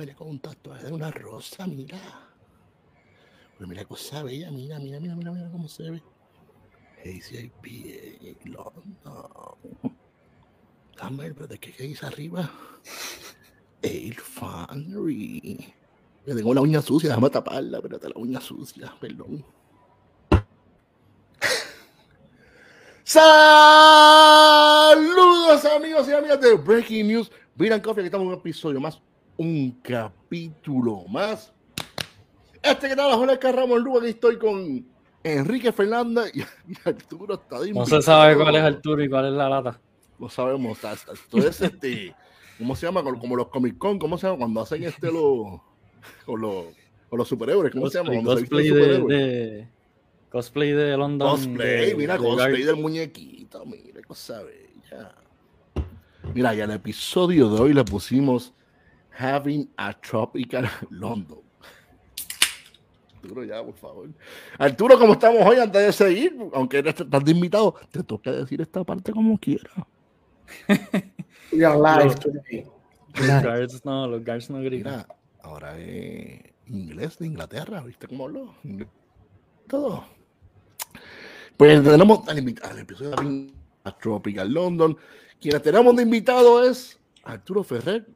mira tatuaje de una rosa, mira. Pero mira cosa bella, mira, mira, mira, mira, mira cómo se ve. ACIP London. Dame ver, pero ¿de qué dice arriba? El Fanry. Me tengo la uña sucia, déjame taparla, pero la uña sucia, perdón. Saludos amigos y amigas de Breaking News. Miran Coffee, aquí estamos en un episodio más, un capítulo más. Este que tal, Jorge Carramos Lugo, aquí estoy con Enrique Fernández y, Arturo está No se sabe cuál es Arturo y cuál es la lata. No sabemos, entonces este, ¿cómo se llama? Como los Comic Con, ¿cómo se llama? Cuando hacen este los, con los, con los superhéroes, ¿cómo se llama? Cuando cosplay de, de, cosplay de London. Cosplay, mira, cosplay del muñequito, mira, cosa bella. Mira, y al episodio de hoy le pusimos Having a Tropical London. Arturo, ya, por favor. Arturo, ¿cómo estamos hoy antes de seguir? Aunque estás de invitado, te toca decir esta parte como quieras. We are live today. Los guards no, los guards no gritan. ahora es inglés de Inglaterra, ¿viste cómo habló? Todo. Pues tenemos al invitado, al episodio de Tropical London. Quien tenemos de invitado es Arturo Ferrer,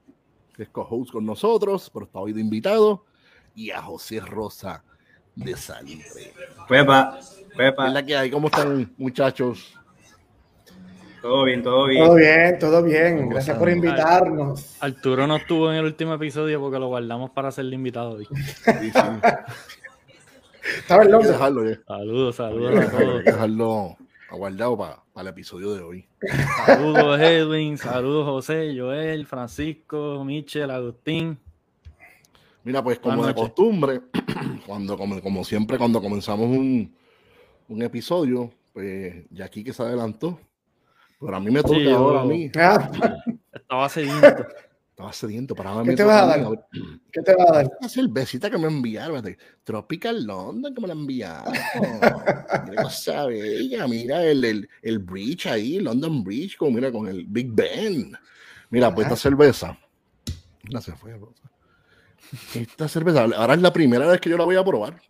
que es co-host con nosotros, pero está hoy de invitado, y a José Rosa de Salitre. Pepa, Pepa. ¿Verdad que hay? ¿Cómo están, muchachos? Todo bien, todo bien. Todo bien, todo bien. Gracias por invitarnos. Arturo no estuvo en el último episodio porque lo guardamos para ser el invitado. Sí, Estaba en Londres. Saludos, saludos a todos. Dejarlo aguardado para, para el episodio de hoy. Saludos Edwin, saludos José, Joel, Francisco, Michel, Agustín. Mira, pues como de costumbre, cuando como, como, siempre cuando comenzamos un, un episodio, pues ya aquí que se adelantó, pero a mí me toca sí, ahora a mí. Ah. Estaba sediento. Estaba sediento para ¿Qué te vas a dar? ¿Qué te vas a dar? Una cervecita que me enviaron. Tropical London que me la enviaron. mira cosa bella. Mira el, el, el, bridge ahí, London Bridge, con, mira, con el Big Ben. Mira, pues esta cerveza. Se fue, Esta cerveza, ahora es la primera vez que yo la voy a probar.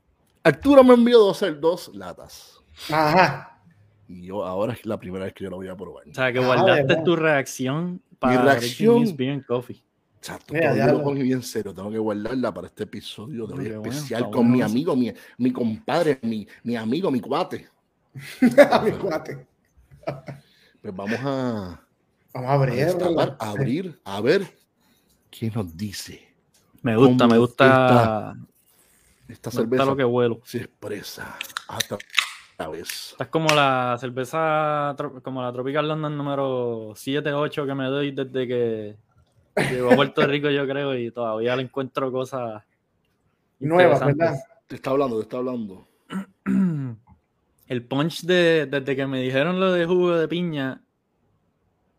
Arturo me envió dos, dos latas. Ajá. Y yo ahora es la primera vez que yo lo voy a probar. O sea, que guardaste tu reacción para Mi reacción. Bien Coffee. Exacto, Mira, ya, lo bien serio, tengo que guardarla para este episodio de hoy especial bueno, con mi amigo, mi, mi compadre, mi, mi, amigo, mi cuate. mi cuate. Pues vamos a, vamos a abrir, a, destapar, a abrir, a ver qué nos dice. Me gusta, me gusta. Esta, esta me cerveza gusta lo que huelo. se expresa hasta vez. Esta es como la cerveza, como la Tropical London número 7, 8 que me doy desde que llegó a Puerto Rico, yo creo, y todavía le encuentro cosas nuevas, ¿verdad? Te está hablando, te está hablando. El punch de, desde que me dijeron lo de jugo de piña,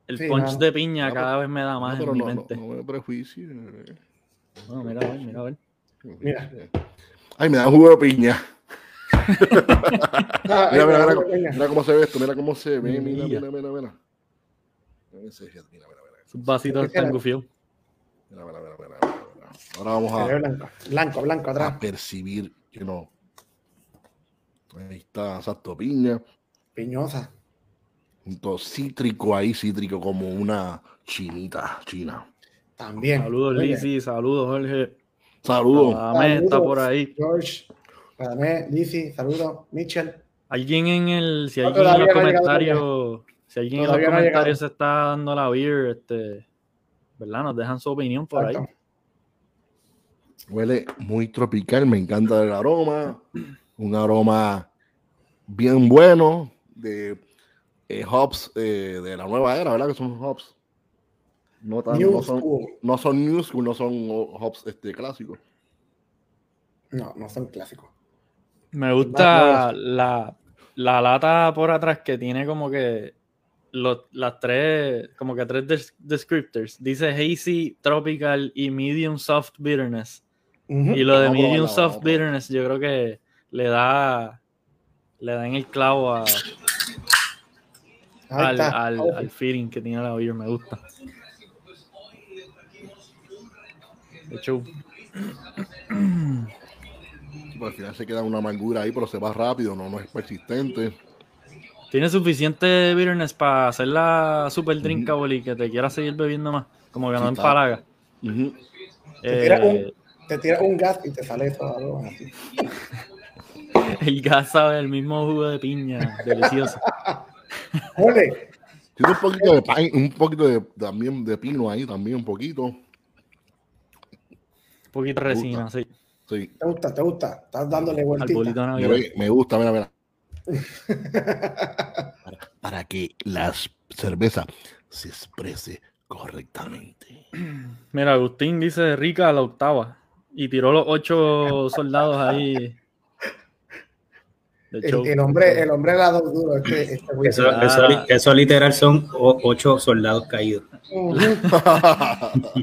el sí, punch no. de piña no, cada pero, vez me da más no, en mi no, mente. No, me prejuicio. No, mira, a ver, mira, a ver. Mira. Ay, me da jugo de piña. Mira, mira, mira, mira, cómo se ve esto, mira cómo se ve, mira, mira, mira, mira. Mira, Sus vasitos están gufiados. Mira, mira, mira, mira, mira. Ahora vamos a, blanco, blanco, blanco atrás. a percibir que no. Ahí está, exacto, piña. Piñosa. Punto cítrico ahí, cítrico como una chinita china. También. Saludos, Lizzy, saludos, Jorge. Saludos. Saludos. está por ahí. George. Padamé, Lizzy, saludos, Mitchell. Alguien en el, si alguien en los comentarios, si alguien en los comentarios se está dando la beer, este, ¿verdad? Nos dejan su opinión por Exacto. ahí. Huele muy tropical, me encanta el aroma, un aroma bien bueno de eh, hops eh, de la nueva era, ¿verdad? Que son hops. No, tan, no, son, no son new school, no son hops este, clásicos. No, no son clásicos. Me gusta la, la, lata por atrás que tiene como que los, las tres, como que tres des descriptors. Dice hazy, tropical y medium soft bitterness. Uh -huh. Y lo de medium no, soft bitterness yo creo que le da le da en el clavo a al, al, al feeling que tiene la beer, me gusta. De hecho, pues al final se queda una amargura ahí, pero se va rápido, no, no es persistente. tiene suficiente bitterness para hacer la super drinkable y que te quieras seguir bebiendo más. Como que Sí, no. Ujú. Te tiras Eh, un- te tiras un gas y te sale todo algo así. el gas sabe el mismo jugo de piña, delicioso. Ole, Tiene un poquito de un poquito de, también de pino ahí, también un poquito. Un poquito de resina, sí. Sí. te gusta, te gusta. Estás dándole vueltita. Me, gusta, mira, mira. Para, para que la cerveza se exprese correctamente. Mira, Agustín dice rica a la octava. Y tiró los ocho soldados ahí. El, el hombre, el hombre lado duro. Este, este. Eso, eso, li- eso literal son ocho soldados caídos.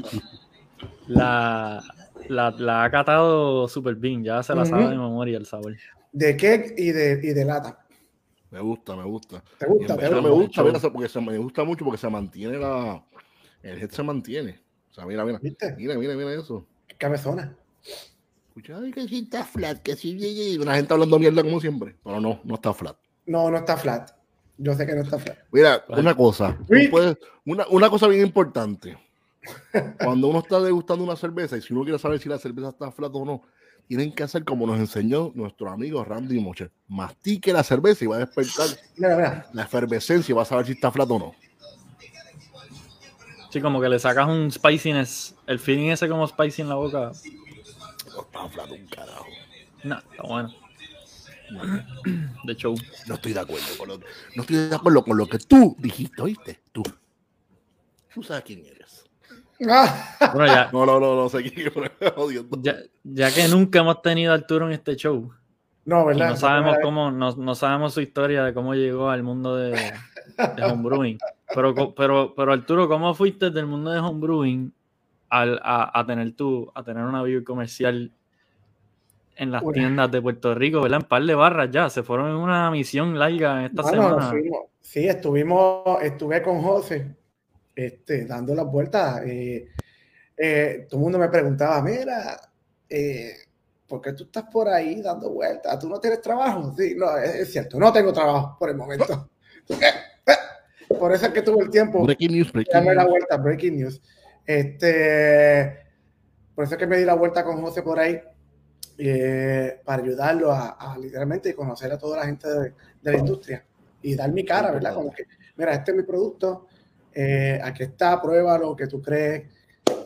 La, la, la ha catado super bien, ya se la sabe de memoria el sabor. De cake y de, y de lata. me gusta, me gusta. ¿Te gusta? ¿Te verdad gusta? me gusta, mira, porque se, me gusta mucho porque se mantiene la. El head se mantiene. O sea, mira, mira. ¿Viste? Mira, mira, mira eso. Qué cabezona. Escucha, que sí está flat, que sí, y una gente hablando mierda como siempre. Pero no, no está flat. No, no está flat. Yo sé que no está flat. Mira, Vale. una cosa. puedes- una, una cosa bien importante. Cuando uno está degustando una cerveza y si uno quiere saber si la cerveza está flat o no, tienen que hacer como nos enseñó nuestro amigo Randy Mocher. Mastique la cerveza y va a despertar Mira, mira. la efervescencia y va a saber si está flat o no. Sí, como que le sacas un spiciness, el feeling ese como spicy en la boca. No está flat un carajo. No, está bueno. De show. No estoy de acuerdo con lo, no estoy de acuerdo con lo que tú dijiste, ¿oíste? Tú. Tú sabes quién eres. Bueno, ya, No, no, no, no jodiendo. ya, ya que nunca hemos tenido a Arturo en este show, no, ¿verdad? no sabemos cómo, no, no sabemos su historia de cómo llegó al mundo de, de homebrewing. Pero, pero, pero Arturo, ¿cómo fuiste del mundo de homebrewing al, a, a tener tu, a tener una beer comercial en las Bueno. tiendas de Puerto Rico, ¿verdad? En par de barras ya, se fueron en una misión larga en esta semana. fuimos. Sí, estuvimos, estuve con José, este, dando las vueltas. eh, eh, todo el mundo me preguntaba, mira, eh, ¿por qué tú estás por ahí dando vueltas? ¿Tú no tienes trabajo? Sí, no, es, cierto, no tengo trabajo por el momento. por eso es que tuve el tiempo Breaking news, breaking darme la news. vuelta, breaking news. Este, por eso es que me di la vuelta con José por ahí, eh, para ayudarlo a, a literalmente conocer a toda la gente de, de la industria y dar mi cara, ¿verdad? Como que, mira, este es mi producto, eh, aquí está, prueba lo que tú crees.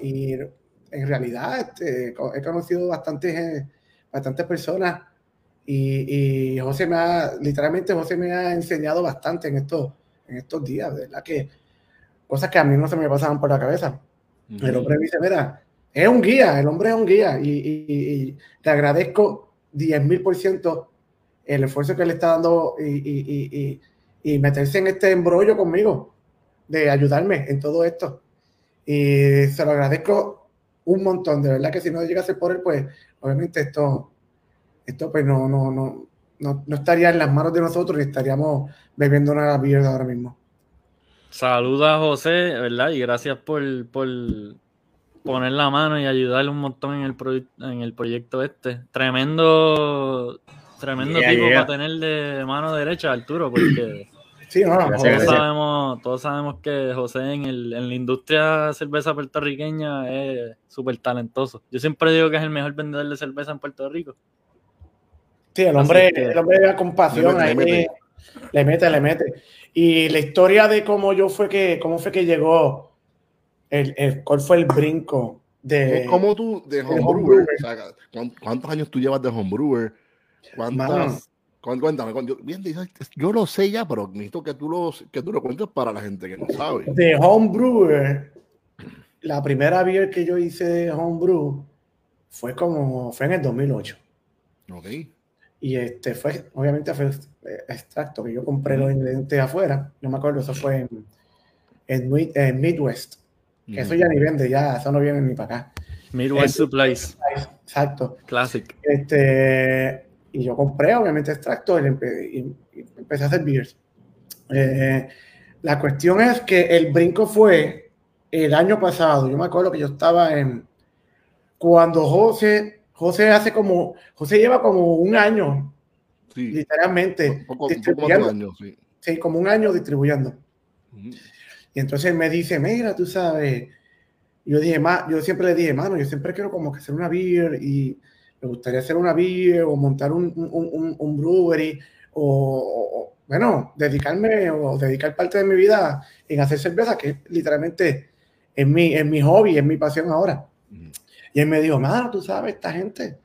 Y en realidad este, he conocido bastantes, eh, bastantes personas y, y José me ha, literalmente José me ha enseñado bastante en estos, en estos días, ¿verdad? Que cosas que a mí no se me pasaban por la cabeza. El hombre me dice, mira, es un guía, el hombre es un guía y, y- y- te agradezco 10 mil por ciento el esfuerzo que le está dando y meterse en este embrollo conmigo, de ayudarme en todo esto. Y se lo agradezco un montón, de verdad que si no llega a ser por él, pues obviamente esto, esto pues no, no, no, no, no estaría en las manos de nosotros y estaríamos bebiendo una beer ahora mismo. Saluda a José, ¿verdad? Y gracias por, por poner la mano y ayudarle un montón en el, proye- en el proyecto este. Tremendo, tremendo Yeah, tipo yeah. para tener de mano derecha, Arturo, porque Sí, no, Gracias, todos gracias. sabemos, todos sabemos que José en, el, en la industria de cerveza puertorriqueña es súper talentoso. Yo siempre digo que es el mejor vendedor de cerveza en Puerto Rico. Sí, el hombre, que- el hombre con pasión Le mete, le ahí, le mete, le mete. Y la historia de cómo yo fue que, cómo fue que llegó, el, el- cuál fue el brinco de. ¿Cómo tú de homebrewer. homebrewer? o sea, ¿cuán- ¿Cuántos años tú llevas de homebrewer? ¿Cuántas? cuán- Cuéntame, bien, yo lo sé ya, pero necesito que tú lo, que tú lo cuentes para la gente que no sabe. De homebrewer, la primera beer que yo hice de homebrew fue como, fue en el 2008. Ok. Y este fue, obviamente fue eh, extracto que yo compré los ingredientes afuera. No me acuerdo, eso fue en, en, Mid- en Midwest. Que eso ya ni vende, ya, eso no viene ni para acá. Midwest Eh, Supplies, Exacto. Classic. Este, y yo compré, obviamente, extracto y, empe- y- empecé a hacer beers. Eh, La cuestión es que el brinco fue el año pasado. Yo me acuerdo que yo estaba en. Cuando José, José hace como. José lleva como un año, Sí. literalmente. Un poco, un poco distribuyendo. año, sí. Sí, como un año distribuyendo. Ujú. Y entonces me dice, mira, tú sabes, yo dije, yo siempre le dije, mano, yo siempre quiero como que hacer una beer y me gustaría hacer una beer o montar un, un, un, un brewery o, bueno, dedicarme o dedicar parte de mi vida en hacer cerveza, que literalmente es mi, es mi hobby, es mi pasión ahora. Y él me dijo, mano, tú sabes, esta gente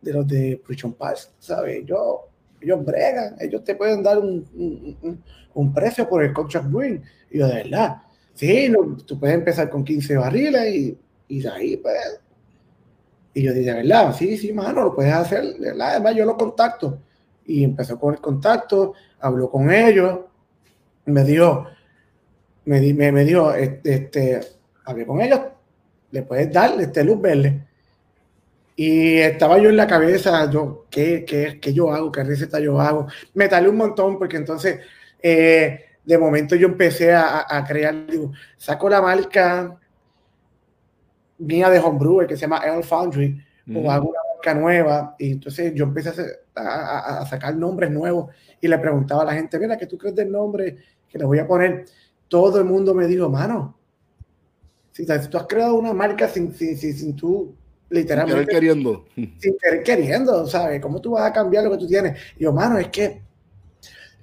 de los de Prison Pass, ¿sabes? Yo, ellos bregan, ellos te pueden dar un, un, un- un precio por el contract brewing. Y yo, de verdad, sí, no, tú puedes empezar con 15 barriles y, y de ahí, pues. Y yo dije, verdad, sí, sí, mano, lo puedes hacer, verdad, además yo lo contacto. Y empezó con el contacto, habló con ellos, me dijo, me, di- me, me dijo, este, este, hablé con ellos, le puedes dar este luz verde. Y estaba yo en la cabeza, yo, ¿qué, qué, qué yo hago? ¿Qué receta yo hago? Me tardé un montón porque entonces, eh, de momento yo empecé a, a crear, digo, saco la marca mía de Homebrewer que se llama El Foundry, o Ujú. hago una marca nueva. Y entonces yo empecé a, hacer- a- a- a sacar nombres nuevos y le preguntaba a la gente, mira, ¿qué tú crees del nombre que le voy a poner? Todo el mundo me dijo, mano, si, si tú has creado una marca sin, sin, sin, sin tú, Querer literalmente, queriendo. sin querer queriendo, ¿sabes? ¿Cómo tú vas a cambiar lo que tú tienes? Y yo, mano, es que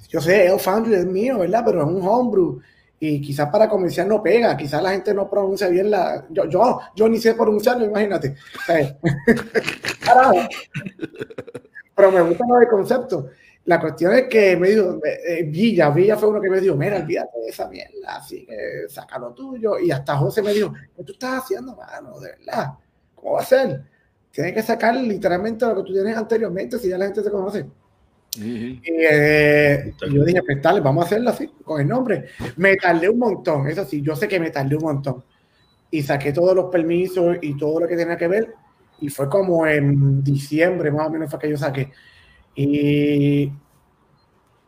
yo sé, El Foundry es mío, ¿verdad? Pero es un homebrew. Y quizás para comercial no pega, quizás la gente no pronuncia bien la. Yo, yo, yo ni sé pronunciarlo, imagínate. Carajo. Pero me gusta del concepto. La cuestión es que me dijo, eh, eh, Villa, Villa fue uno que me dijo, mira, olvídate de esa mierda, así que saca lo tuyo. Y hasta José me dijo, ¿qué tú estás haciendo, mano? De verdad, ¿cómo va a ser? Tienes que sacar literalmente lo que tú tienes anteriormente si ya la gente te conoce. Y, eh, yo dije, pues dale, vamos a hacerlo así, con el nombre. Me tardé un montón, eso sí, yo sé que me tardé un montón. Y saqué todos los permisos y todo lo que tenía que ver. Y fue como en diciembre, más o menos, fue que yo saqué. Y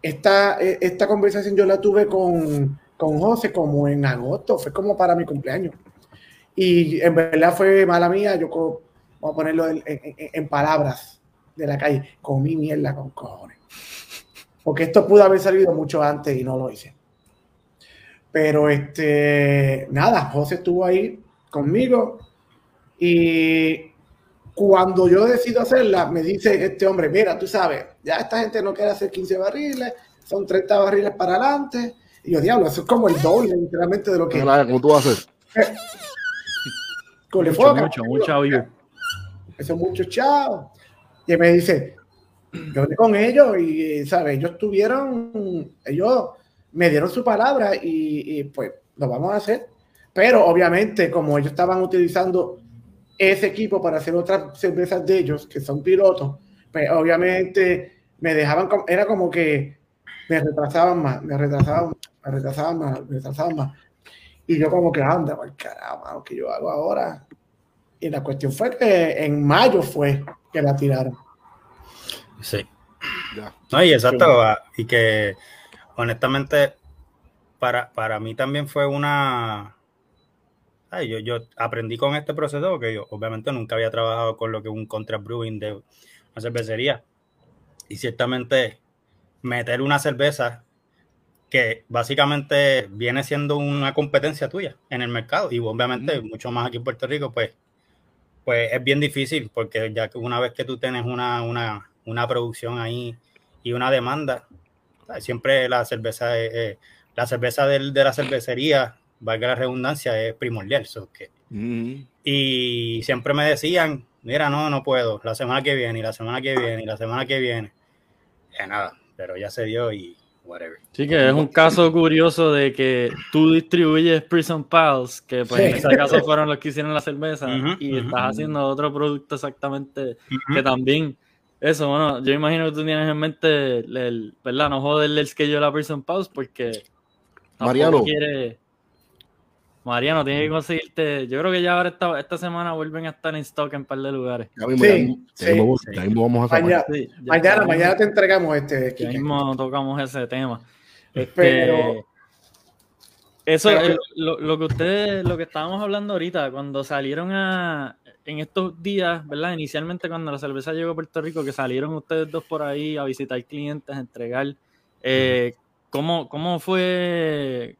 esta, eh, esta conversación yo la tuve con, con José como en agosto, fue como para mi cumpleaños. Y en verdad fue mala mía, yo vamos a ponerlo en- en palabras de la calle, comí mierda con cojones. Porque esto pudo haber salido mucho antes y no lo hice. Pero este, nada, José estuvo ahí conmigo y cuando yo decido hacerla, me dice este hombre, mira, tú sabes, ya esta gente no quiere hacer 15 barriles, son 30 barriles para adelante. Y yo, diablo, eso es como el doble, literalmente, de lo que... ¿Cómo tú vas a hacer? con el Mucho, fuego, mucho, mucho beer. Eso es mucho chao. Y me dice, yo hablé con ellos y, ¿sabes? Ellos tuvieron, ellos me dieron su palabra y, y, pues lo vamos a hacer. Pero obviamente, como ellos estaban utilizando ese equipo para hacer otras cervezas de ellos, que son pilotos, pues obviamente me dejaban, era como que me retrasaban más, me retrasaban, me retrasaban más, me retrasaban más. Y yo como que anda, por carajo, ¿qué yo hago ahora? Y la cuestión fue que en mayo fue que la tiraron. Sí. Ya. No, y exacto, y que honestamente para, para mí también fue una... ay, yo, yo aprendí con este proceso porque yo obviamente nunca había trabajado con lo que es un contract brewing de una cervecería. Y ciertamente meter una cerveza que básicamente viene siendo una competencia tuya en el mercado y obviamente mucho más aquí en Puerto Rico, pues, pues es bien difícil porque ya que una vez que tú tienes una, una, una producción ahí y una demanda, siempre la cerveza, eh, la cerveza del- de la cervecería, valga la redundancia, es primordial. so que- Ujú. y siempre me decían, mira, no, no puedo, la semana que viene, y la semana que viene, y la semana que viene. Ya nada, pero ya se dio y whatever. Sí, que es un caso curioso de que tú distribuyes Prison Pals, que pues en Sí. ese caso fueron los que hicieron la cerveza, Ujú, y ujú. estás haciendo otro producto exactamente Ujú. que también, eso, bueno, yo imagino que tú tienes en mente, el, el- ¿verdad? No joderle el schedule a Prison Pals porque tampoco Mariano. quiere... Mariano, tienes que conseguirte, yo creo que ya ahora esta, esta semana vuelven a estar en stock en un par de lugares. Ya mismo, Sí, ya mismo- ya sí, mismo- sí. ya mismo vamos a sacar. Mañana, Sí, ya- mañana, mañana te entregamos este. Ya mismo tocamos ese tema. Este, Pero- Eso, es lo, lo, que ustedes, lo que estábamos hablando ahorita, cuando salieron a, en estos días, ¿verdad? Inicialmente cuando la cerveza llegó a Puerto Rico, que salieron ustedes dos por ahí a visitar clientes, a entregar, eh, ¿cómo, ¿cómo, fue?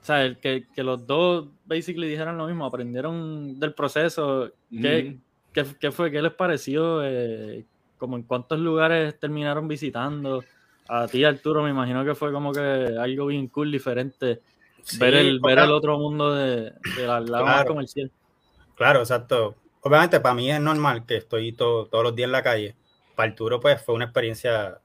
O sea, que, que, los dos basically dijeron lo mismo, aprendieron del proceso. ¿Qué, qué, fue? ¿Qué les pareció? Eh, como en cuántos lugares terminaron visitando? A ti, Arturo, me imagino que fue como que algo bien cool, diferente. ver, el, ver el otro mundo de, de la lado comercial. Claro, exacto. Obviamente para mí es normal que estoy todos los días en la calle. Para Arturo pues fue una experiencia,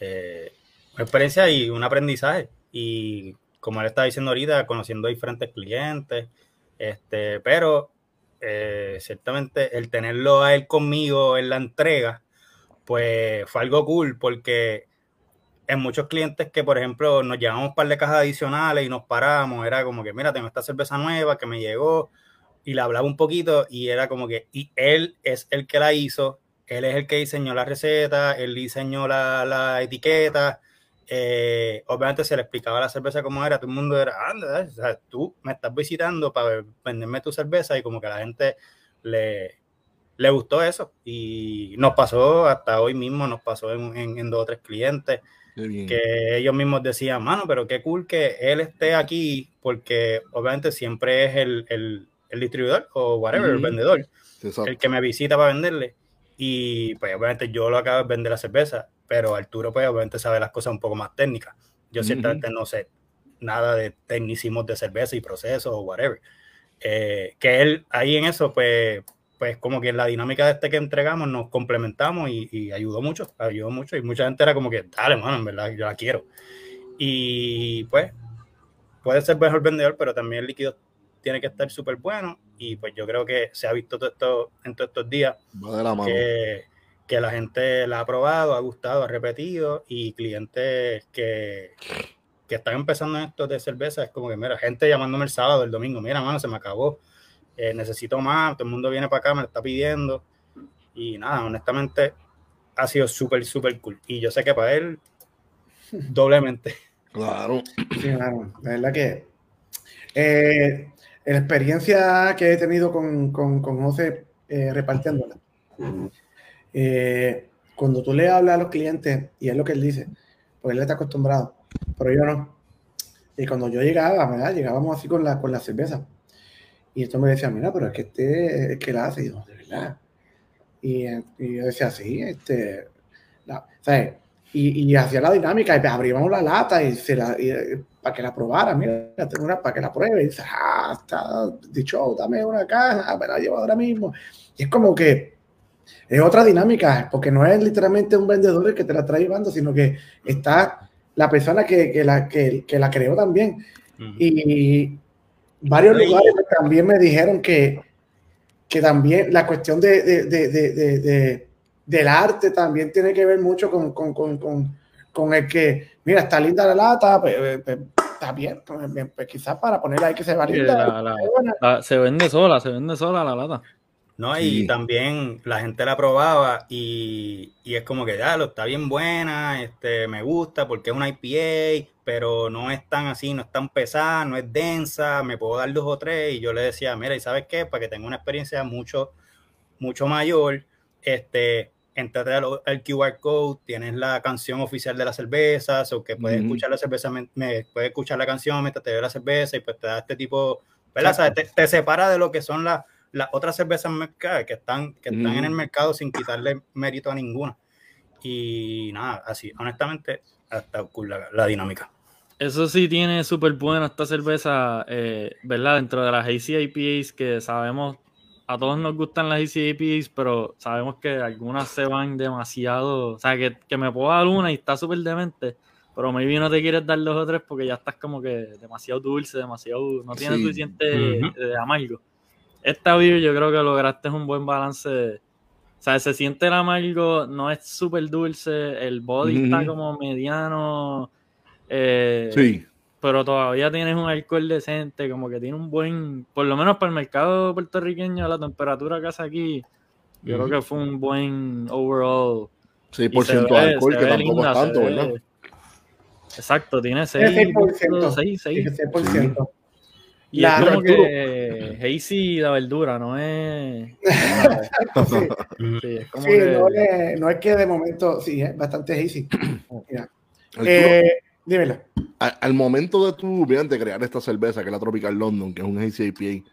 eh, experiencia y un aprendizaje. Y como él estaba diciendo ahorita, conociendo diferentes clientes, este, pero eh, ciertamente el tenerlo a él conmigo en la entrega, pues fue algo cool porque en muchos clientes que, por ejemplo, nos llevamos un par de cajas adicionales y nos paramos, era como que, mira, tengo esta cerveza nueva que me llegó, y le hablaba un poquito y era como que, y él es el que la hizo, él es el que diseñó la receta, él diseñó la, la etiqueta, eh, obviamente se le explicaba la cerveza como era, todo el mundo era, anda, o sea, tú me estás visitando para venderme tu cerveza y como que a la gente le, le gustó eso. Y nos pasó hasta hoy mismo, nos pasó en, en, dos o tres clientes que ellos mismos decían, mano, pero qué cool que él esté aquí porque obviamente siempre es el, el el distribuidor o whatever, el vendedor, el que me visita para venderle. Y pues obviamente yo lo acabo de vender la cerveza, pero Arturo pues obviamente sabe las cosas un poco más técnicas. Yo ciertamente no sé nada de tecnicismos de cerveza y procesos o whatever. Eh, que él ahí en eso pues pues como que en la dinámica de este que entregamos nos complementamos y, y, ayudó mucho, ayudó mucho y mucha gente era como que, dale, mano, en verdad, yo la quiero. Y pues puede ser mejor vendedor, pero también el líquido tiene que estar súper bueno y pues yo creo que se ha visto todo esto en todos estos días que, que, la gente la ha probado, ha gustado, ha repetido y clientes que, que están empezando en esto de cerveza es como que, mira, gente llamándome el sábado, el domingo, mira, mano, se me acabó, eh, necesito más, todo el mundo viene para acá, me lo está pidiendo y nada, honestamente ha sido súper, súper cool y yo sé que para él doblemente. Claro. claro, la verdad que eh, la experiencia que he tenido con, con, con José eh, repartiéndola, eh, cuando tú le hablas a los clientes, y es lo que él dice, pues él está acostumbrado, pero yo no. Y cuando yo llegaba, ¿verdad? Llegábamos así con la, con la cerveza. Y esto me decía, mira, pero es que este es que la hace. De verdad. Y, y yo decía, sí, este. ¿sabes? Y, y, hacía la dinámica, y abríamos la lata y, se la, y, para que la probara, mira, tengo una para que la pruebe. Y dice, ah, está dicho, dame una caja, me la llevo ahora mismo. Y es como que es otra dinámica, porque no es literalmente un vendedor el que te la trae llevando, sino que está la persona que, que la, que, que, la creó también. Y varios lugares también me dijeron que, que también la cuestión de, de, de, del arte también tiene que ver mucho con, con, con con el que, mira, está linda la lata, pues, eh, pues, está bien, pues, pues, quizás para ponerla ahí que se va linda. se vende sola, se vende sola la lata. No, y también la gente la probaba y, y, es como que ya lo está bien buena, este, me gusta porque es una IPA, pero no es tan así, no es tan pesada, no es densa, me puedo dar dos o tres. Y yo le decía, mira, ¿y sabes qué? Para que tenga una experiencia mucho, mucho mayor, este, entrate al, QR code, tienes la canción oficial de la cerveza, o que puedes escuchar la cerveza, me, puedes escuchar la canción mientras te ve la cerveza y pues te da este tipo, ¿verdad? te, separa de lo que son las otras cervezas que están, que están en el mercado sin quitarle mérito a ninguna. Y nada, así, honestamente, hasta la, la dinámica. Eso sí tiene súper buena esta cerveza, eh, ¿verdad? Dentro de las ACIPAs que sabemos a todos nos gustan las ECAPs, pero sabemos que algunas se van demasiado. O sea, que, que me puedo dar una y está súper demente, pero maybe no te quieres dar dos o tres porque ya estás como que demasiado dulce, demasiado. No tienes suficiente de amargo. Esta beer yo creo que lograste un buen balance. o sea, se siente el amargo, no es súper dulce, el body está como mediano. Eh, sí pero todavía tienes un alcohol decente, como que tiene un buen, por lo menos para el mercado puertorriqueño, la temperatura que hace aquí, yo creo que fue un buen overall. 6% de alcohol, que tampoco es tanto, ¿verdad? Exacto, tiene Tiene 6%. 6%. 6, 6. 16%. Y La- es como que Hazy la verdura, no es. Sí, Sí, es como sí, que. no, es, no es que de momento, sí, es bastante easy. Mira. Eh, dímelo. a- al momento de tu, de crear esta cerveza, que es la Tropical London, que es un hazy IPA,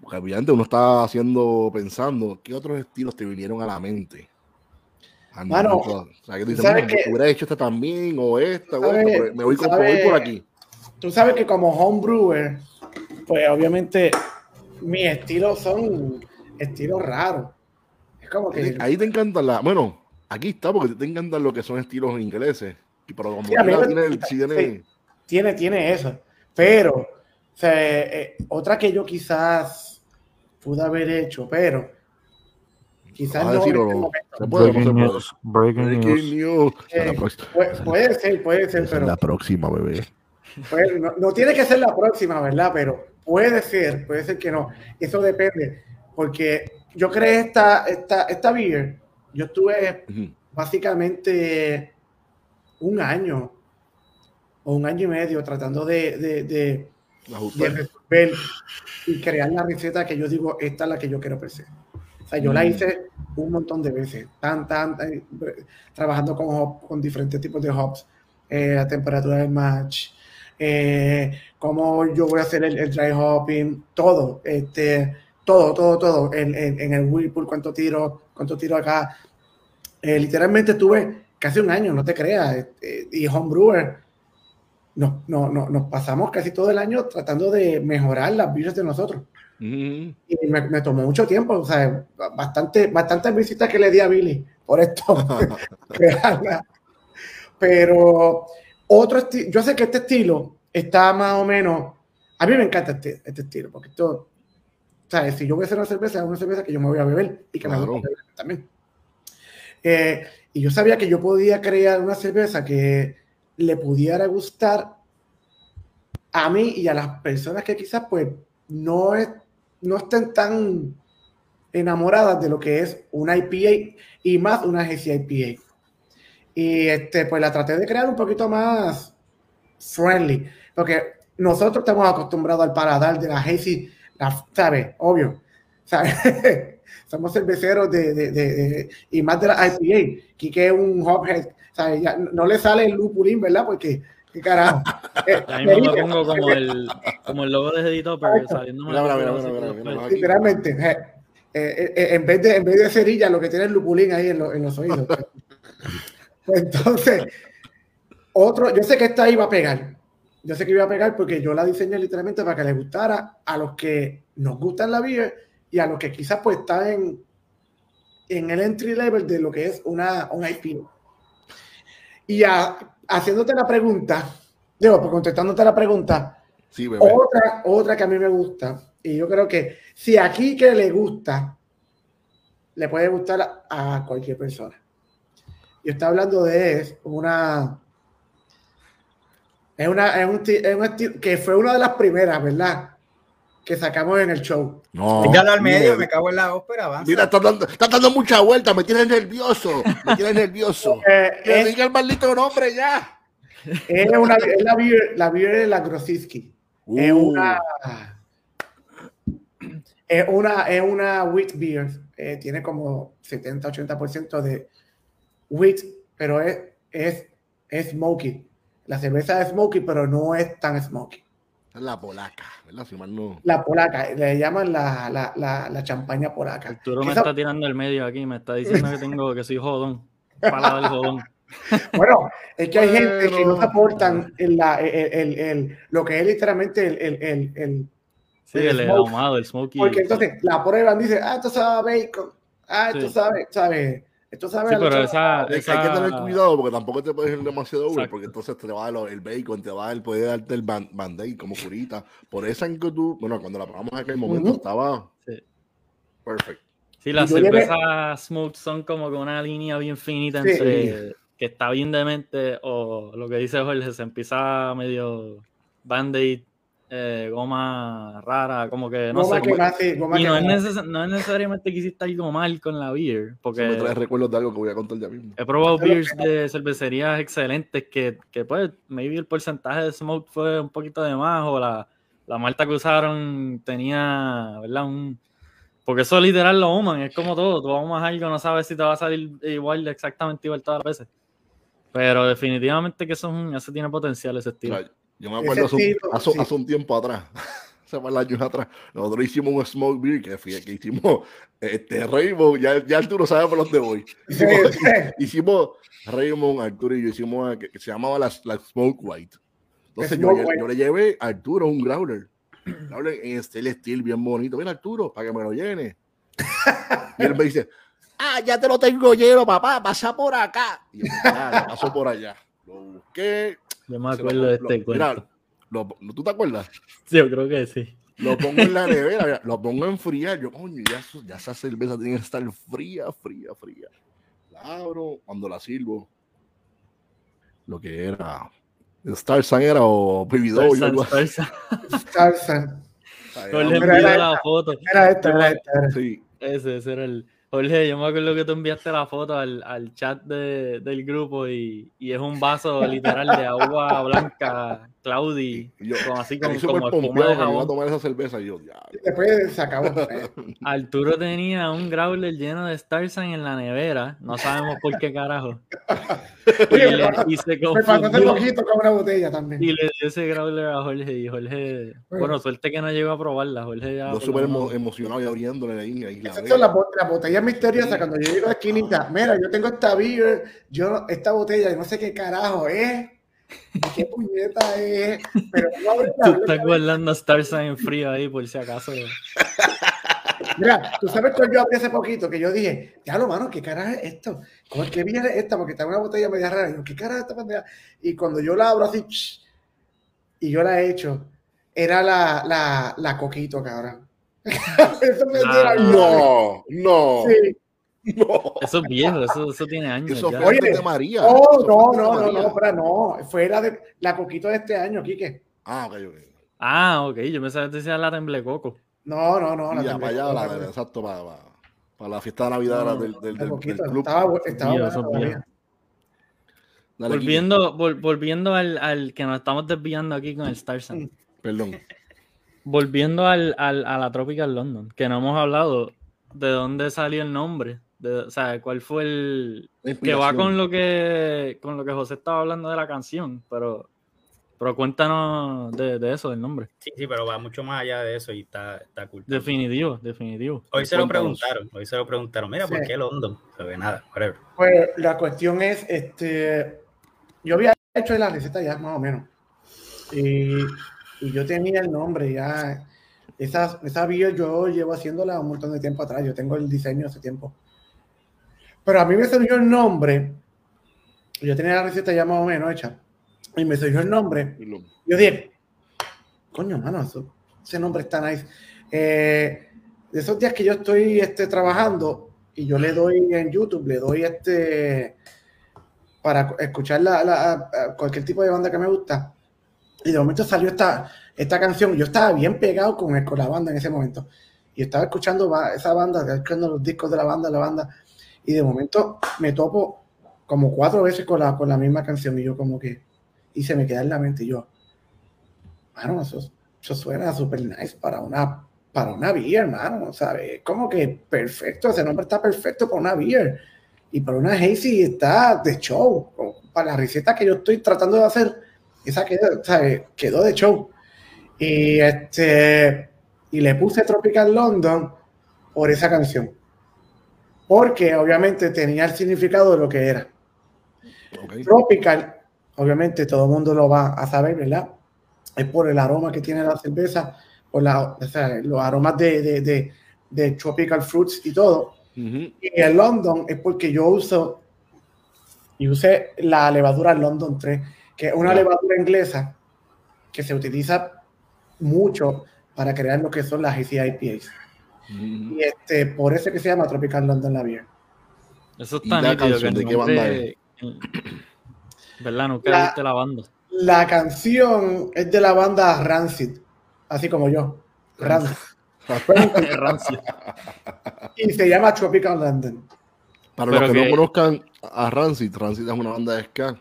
porque obviamente uno está haciendo, pensando, ¿qué otros estilos te vinieron a la mente? Al Mano, o sea, que dices, ¿sabes "Mira, qué? hubiera hecho esta también, o esta, o ¿Sabes? esta, me voy, por aquí. Tú sabes que como homebrewer, pues obviamente mis estilos son estilos raros. Es como que... Ahí te encantan la, bueno, aquí está, porque te encantan lo que son estilos ingleses, pero como Sí, quiera tiene, sí tiene- tiene, tiene eso. Pero, o sea, eh, otra que yo quizás pude haber hecho, pero quizás vas a no. decir, en o este se puede, o no se Breaking puede. Breaking Breaking news. news. Eh, puede ser, puede ser, es pero la próxima, bebé. pues, no, no tiene que ser la próxima, ¿verdad? Pero puede ser, puede ser que no. Eso depende, porque yo creé esta, esta, esta beer, yo estuve Ujú. básicamente un año o un año y medio tratando de, de, resolver y crear la receta que yo digo, esta es la que yo quiero se. O sea, yo la Mm. hice un montón de veces, tan, tan, tan, trabajando con, hop- con diferentes tipos de hops, eh, la temperatura del match, eh, cómo yo voy a hacer el, el dry hopping, todo, este, todo, todo, todo, en, en, en el Whirlpool, cuánto tiro, cuánto tiro acá. Eh, literalmente estuve casi un año, no te creas, eh, y homebrewer, nos, no, no, nos pasamos casi todo el año tratando de mejorar las beers de nosotros. Ujú. Y me, me tomó mucho tiempo, o sea, bastante, bastantes visitas que le di a Billy por esto. Pero otro estilo, yo sé que este estilo está más o menos, a mí me encanta este, este estilo, porque esto, ¿sabes? Si yo voy a hacer una cerveza, es una cerveza que yo me voy a beber y que me Claro. voy a beber también. Eh, y yo sabía que yo podía crear una cerveza que le pudiera gustar a mí y a las personas que quizás pues no, es, no estén tan enamoradas de lo que es una IPA y más una GC IPA. Y este, pues la traté de crear un poquito más friendly, porque nosotros estamos acostumbrados al paladar de la Hazy, la, ¿sabes? Obvio, ¿sabes? Somos cerveceros de, de, de, de- y más de la IPA, que es un hophead, ¿sabes? Ya no le sale el lupulín, ¿verdad? Porque, ¿qué carajo? Eh, A mí me lo Felipe, pongo como el, como el logo de Editor, pero saliendo. Literalmente, eh, eh, eh, en, vez de, en vez de cerilla, lo que tiene es lupulín ahí en, lo- en los oídos. Entonces, otro, yo sé que esta iba a pegar. Yo sé que iba a pegar porque yo la diseñé literalmente para que le gustara a los que nos gustan la beer y a los que quizás pues están en, en el entry level de lo que es una, una IP. Y a- haciéndote la pregunta, digo, pues contestándote la pregunta, Sí, otra, otra que a mí me gusta, y yo creo que si aquí que le gusta, le puede gustar a, cualquier persona. Yo estoy hablando de es una. Es una, es un, es un que fue una de las primeras, ¿verdad? Que sacamos en el show. No. Dígalo al medio, mira, me cago en la ópera, avanza. Mira, está dando, está dando mucha vuelta, me tienes nervioso, me tienes nervioso. Eh, Que es, diga el maldito nombre ya. es una, es la beer, la beer de la Grosiski. Es Uh, una. Es una, es una wheat beer. eh, tiene como 70-80% de wheat, pero es, es, es smoky. La cerveza es smoky, pero no es tan smoky. Es la polaca, ¿verdad? Si mal no. La polaca, le llaman la, la, la, la champaña polaca. Arturo me Esa- está tirando el medio aquí, me está diciendo que tengo que soy jodón. Palabra del jodón. Bueno, es que hay gente que no soportan el, el, el- el- lo que es literalmente el, el, el, el- Sí, El el smoke. ahumado, el smoky. Porque entonces la prueban, dice, ah, esto sabe a bacon. Ah, esto Sí. sabe, sabe. Esto sabe Sí, pero esa, Hay, hay esa- que tener cuidado porque tampoco te puedes ir demasiado over Exacto. porque entonces te va a dar el bacon, te va a dar, puede darte el ban- band-aid como curita. Por eso en que tú, bueno, cuando la probamos en aquel momento estaba Sí. perfect. Sí, las cervezas smooth son como que una línea bien finita Sí. entre que está bien demente o lo que dice Jorge, se empieza medio band-aid eh, goma rara, como que no Goma sé. que como- va así, goma y que no es, va. neces- no es necesariamente que hiciste algo mal con la beer, me porque trae recuerdos de algo que voy a contar ya mismo. he probado beers de cervecerías excelentes que, que pues, maybe el porcentaje de smoke fue un poquito de más o la, la malta que usaron tenía, ¿verdad? Un, porque eso literal lo human, es como todo, tú ahumas algo, no sabes si te va a salir igual, exactamente igual todas las veces. Pero definitivamente que eso, es un- eso tiene potencial, ese estilo. Mira, yo me acuerdo hace, un- hace- sí. hace un tiempo atrás, hace de años atrás, nosotros hicimos un smoke beer que, fui- que hicimos este, Rainbow, ya, ya Arturo sabe por dónde voy. Hicimos, sí. hicimos Raymond, Arturo y yo hicimos que, que se llamaba la, la Smoke White. Entonces yo, White. le llevé a Arturo un growler. Growler en este steel bien bonito. Mira Arturo, para que me lo llene. Y él me dice, ah, ya te lo tengo lleno, papá, pasa por acá. Y yo, "Ah, paso por allá. Busqué. Yo me acuerdo de lo- este mira, cuento. lo- ¿Tú te acuerdas? Sí, yo creo que sí. Lo pongo en la nevera, mira, lo pongo a enfriar. Yo, coño, ya, esa cerveza tiene que estar fría, fría, fría. La abro, cuando la sirvo, lo que era. Star Sun era o Era- Pero envió era la foto. Era esta, era esta. Sí, Ese, ese era el. Jorge, yo me acuerdo que tú enviaste la foto al, al chat de- del grupo y, y es un vaso literal de agua blanca, Claudi, y yo, con, así ahí como, espuma de que me iba a jabón. tomar esa cerveza. Y yo, ya. Después se acabó. Arturo tenía un growler lleno de Starsan en la nevera, no sabemos por qué carajo. Y, me le- y se Me confundió poquito con una botella también. y le dio ese growler a Jorge y Jorge, bueno, suerte que no llegó a probarla, Jorge ya Yo súper emo- emocionado y abriéndole ahí. ahí la Esas veo. son botellas misteriosas. Cuando yo llego a la esquinita, mira, yo tengo esta beer, yo esta botella, yo no sé qué carajo es, qué puñeta es, pero no abres la- Tú estás guardando Starsan en frío ahí por si acaso. Mira, tú sabes que yo abrí hace poquito que yo dije, ya lo mano, ¿qué carajo es esto? ¿Cómo es que viene esta? Porque está una botella media rara. Y yo, ¿qué carajo es esta pendeja? Y cuando yo la abro así, y yo la he hecho, era la, la, la coquito, cabrón. Eso me Ah. No, no, Sí. no. Eso es viejo, eso, eso tiene años. Eso fue Oye, de María. Oh, no, no, no, María. no, espera, no. Fue la, de, la coquito de este año, Quique. Ah, ok, ok. Ah, ok, yo pensaba que te decía la temblecoco. No, no, no. Ya, para que allá, la- exacto, para, para, para la fiesta de Navidad No, del, del, La del- coquito, del club. estaba, bu- estaba Dios, buena esos todavía. viejos. Dale, Kike. Volviendo, vol- volviendo al, al que nos estamos desviando aquí con el Starsan. Mm. Perdón. Volviendo al, al- a la Tropical London, que no hemos hablado de dónde salió el nombre. de- o sea, cuál fue el. Que va con lo que con lo que José estaba hablando de la canción, pero, pero cuéntanos de, de eso, del nombre. Sí, sí, pero va mucho más allá de eso y está, está cool. Definitivo, definitivo. Hoy se lo preguntaron, hoy se lo preguntaron, mira, ¿por qué London? Se ve nada, whatever. Pues la cuestión es, este, yo había hecho la receta ya más o menos. Y, y yo tenía el nombre ya. Esa, esa beer yo llevo haciéndola un montón de tiempo atrás. Yo tengo el diseño hace tiempo. Pero a mí me surgió el nombre. Yo tenía la receta ya más o menos hecha. Y me surgió el nombre. Yo dije, coño, mano, eso- ese nombre está nice. Eh, de esos días que yo estoy este, trabajando y yo le doy en YouTube, le doy este para escuchar la, cualquier tipo de banda que me gusta. Y de momento salió esta, esta canción. Yo estaba bien pegado con, el- con la banda en ese momento. Y estaba escuchando esa banda, escuchando los discos de la banda, la banda. Y de momento me topo como cuatro veces con la, con la misma canción. Y yo como que, y se me queda en la mente. Y yo, mano, eso, eso suena súper nice para una, para una beer, mano, ¿sabes? Como que perfecto, ese nombre está perfecto para una beer. Y para una hazy está de show. Para la receta que yo estoy tratando de hacer, esa quedó, ¿sabes? quedó de show. Y este y le puse Tropical London por esa canción. Porque obviamente tenía el significado de lo que era. Ok. Tropical, obviamente todo el mundo lo va a saber, ¿verdad? Es por el aroma que tiene la cerveza, por la, o sea, los aromas de, de, de, de tropical fruits y todo. Ujú. Y el London es porque yo uso y usé la levadura London 3, que es una levadura inglesa que se utiliza mucho para crear lo que son las Hazy IPAs. Ujú. Y este, por eso es que se llama Tropical London la beer. Eso ¿Y está la que canción de qué banda nombre- ¿Verdad? Nunca La- viste la banda. La canción es de la banda Rancid. así como yo. Rancid. Rancid. y se llama Tropical London. Para los que, no conozcan a Rancid, Rancid es una banda de ska.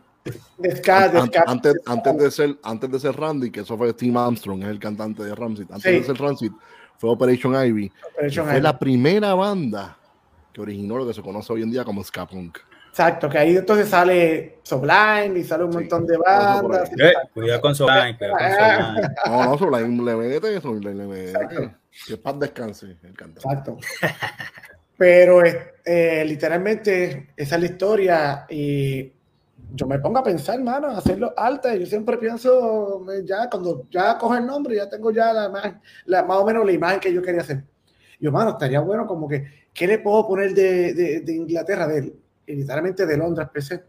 De ska, de ska. Antes, antes, de ser, antes de ser Randy, que eso fue Tim Armstrong, es el cantante de Rancid. Antes de ser Rancid, fue Operation Ivy. fue la primera banda que originó lo que se conoce hoy en día como ska punk. Exacto, que ahí entonces sale Sublime y sale un montón de bandas. Eh, cuidado con Sublime, cuidado con Sublime. No, no, Sublime le mete eso, le, le mete. Que paz descanse el cantante. Exacto. Pero eh, literalmente esa es la historia y yo me pongo a pensar, hermano, hacerlo alta. Yo siempre pienso, ya cuando ya coge el nombre, ya tengo ya la, la, más o menos la imagen que yo quería hacer. Yo, hermano, estaría bueno como que, ¿qué le puedo poner de, de, de Inglaterra, de literalmente de Londres, PC.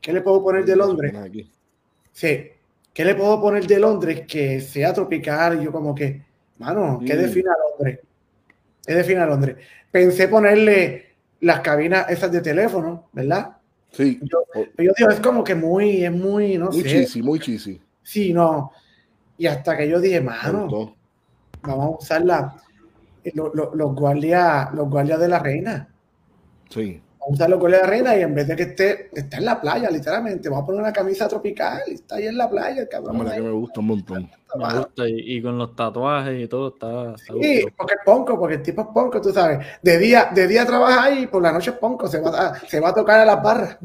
¿Qué le puedo poner de Londres? Sí. ¿Qué le puedo poner de Londres que sea tropical? Yo como que, mano, ¿qué define a Londres? ¿Qué define a Londres? Pensé ponerle las cabinas esas de teléfono, ¿verdad? Sí. Yo, yo digo, es como que muy, es muy, no muy sé. muy cheesy. Sí, no. Y hasta que yo dije, mano, vamos a usar la, los, guardias, los guardias de la reina. Sí a usar los goles de arena y en vez de que esté, está en la playa, literalmente, vamos a poner una camisa tropical y está ahí en la playa, cabrón. que me gusta un montón. Me gusta y, con los tatuajes y todo está. sí, porque es ponco, porque el tipo es ponco, tú sabes. De día, de día trabaja ahí y por la noche es ponco, se va a, se va a tocar a las barras.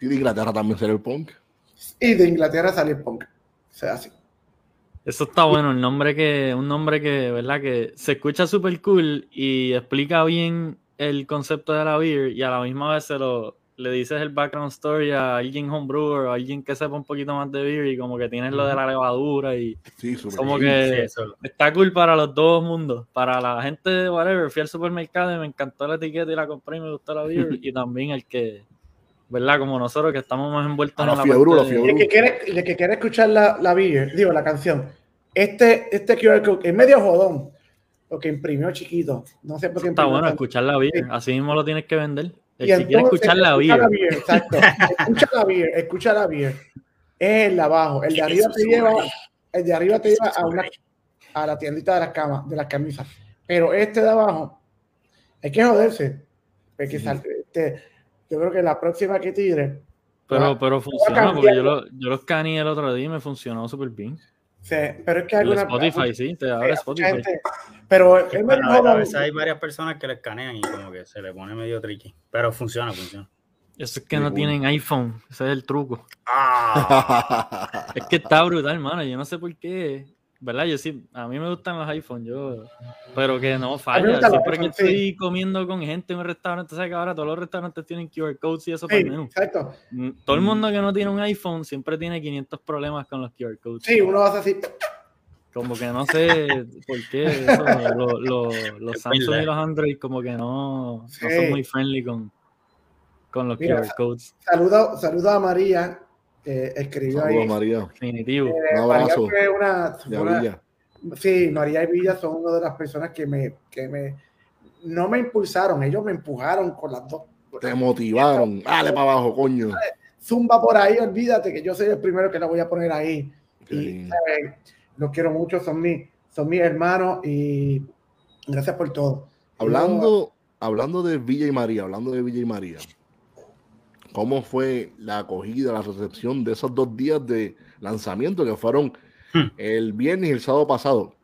y de Inglaterra también sale el punk. Y de Inglaterra sale el punk. O sea, así. Eso está bueno, el nombre que, un nombre que, ¿verdad? Que se escucha súper cool y explica bien el concepto de la beer y a la misma vez se lo, le dices el background story a alguien homebrewer o a alguien que sepa un poquito más de beer y como que tienes lo de la levadura y como que está cool para los dos mundos. Para la gente de whatever, fui al supermercado y me encantó la etiqueta y la compré y me gustó la beer. Y también el que, ¿verdad? Como nosotros que estamos más envueltos en la, fiebre, el que quiere, el que quiere escuchar la, la beer, digo, la canción, este, este QR code es medio jodón lo que imprimió chiquito. No sé por qué. Está bueno escuchar la beer. Así mismo lo tienes que vender. El si quiere escuchar la beer. Exacto. escucha la beer. Escucha la beer. Es el de abajo. El de arriba te lleva. El de arriba te lleva a una a la tiendita de las camas, de las camisas. Pero este de abajo, hay que joderse. Este, yo creo que la próxima que tire. Pero, pero funciona, porque yo lo, yo lo escaneé el otro día y me funcionó súper bien. Sí, pero es que alguna, Spotify, sí, te abre Spotify. pero a, veces hay varias personas que le escanean y como que se le pone medio tricky. Pero funciona, funciona. Eso es que no tienen iPhone, ese es el truco. Ah. es que está brutal, hermano. Yo no sé por qué. ¿Verdad? Yo sí, a mí me gustan los iPhones, yo, pero que no falla. Siempre que estoy comiendo con gente en un restaurante, sabes que ahora todos los restaurantes tienen QR codes y eso para el menú. Exacto. Mm, todo el mundo que no tiene un iPhone siempre tiene 500 problemas con los QR codes. Sí, uno va así. Como que no sé por qué eso, los Samsung y los Android como que no, no son muy friendly con, con los QR codes. Saludo, saludo a María, escribió ahí. María. Definitivo. Eh, un abrazo. María sí, María y Villa son una de las personas que me, que me no me impulsaron, ellos me empujaron con las dos. Te motivaron. Dale para abajo, coño. Zumba por ahí, olvídate que yo soy el primero que la voy a poner ahí. Y, los quiero mucho, son, mi, son mis hermanos y gracias por todo. Hablando, hablando de Villa y María, hablando de Villa y María, cómo fue la acogida, la recepción de esos dos días de lanzamiento que fueron hmm. el viernes y el sábado pasado.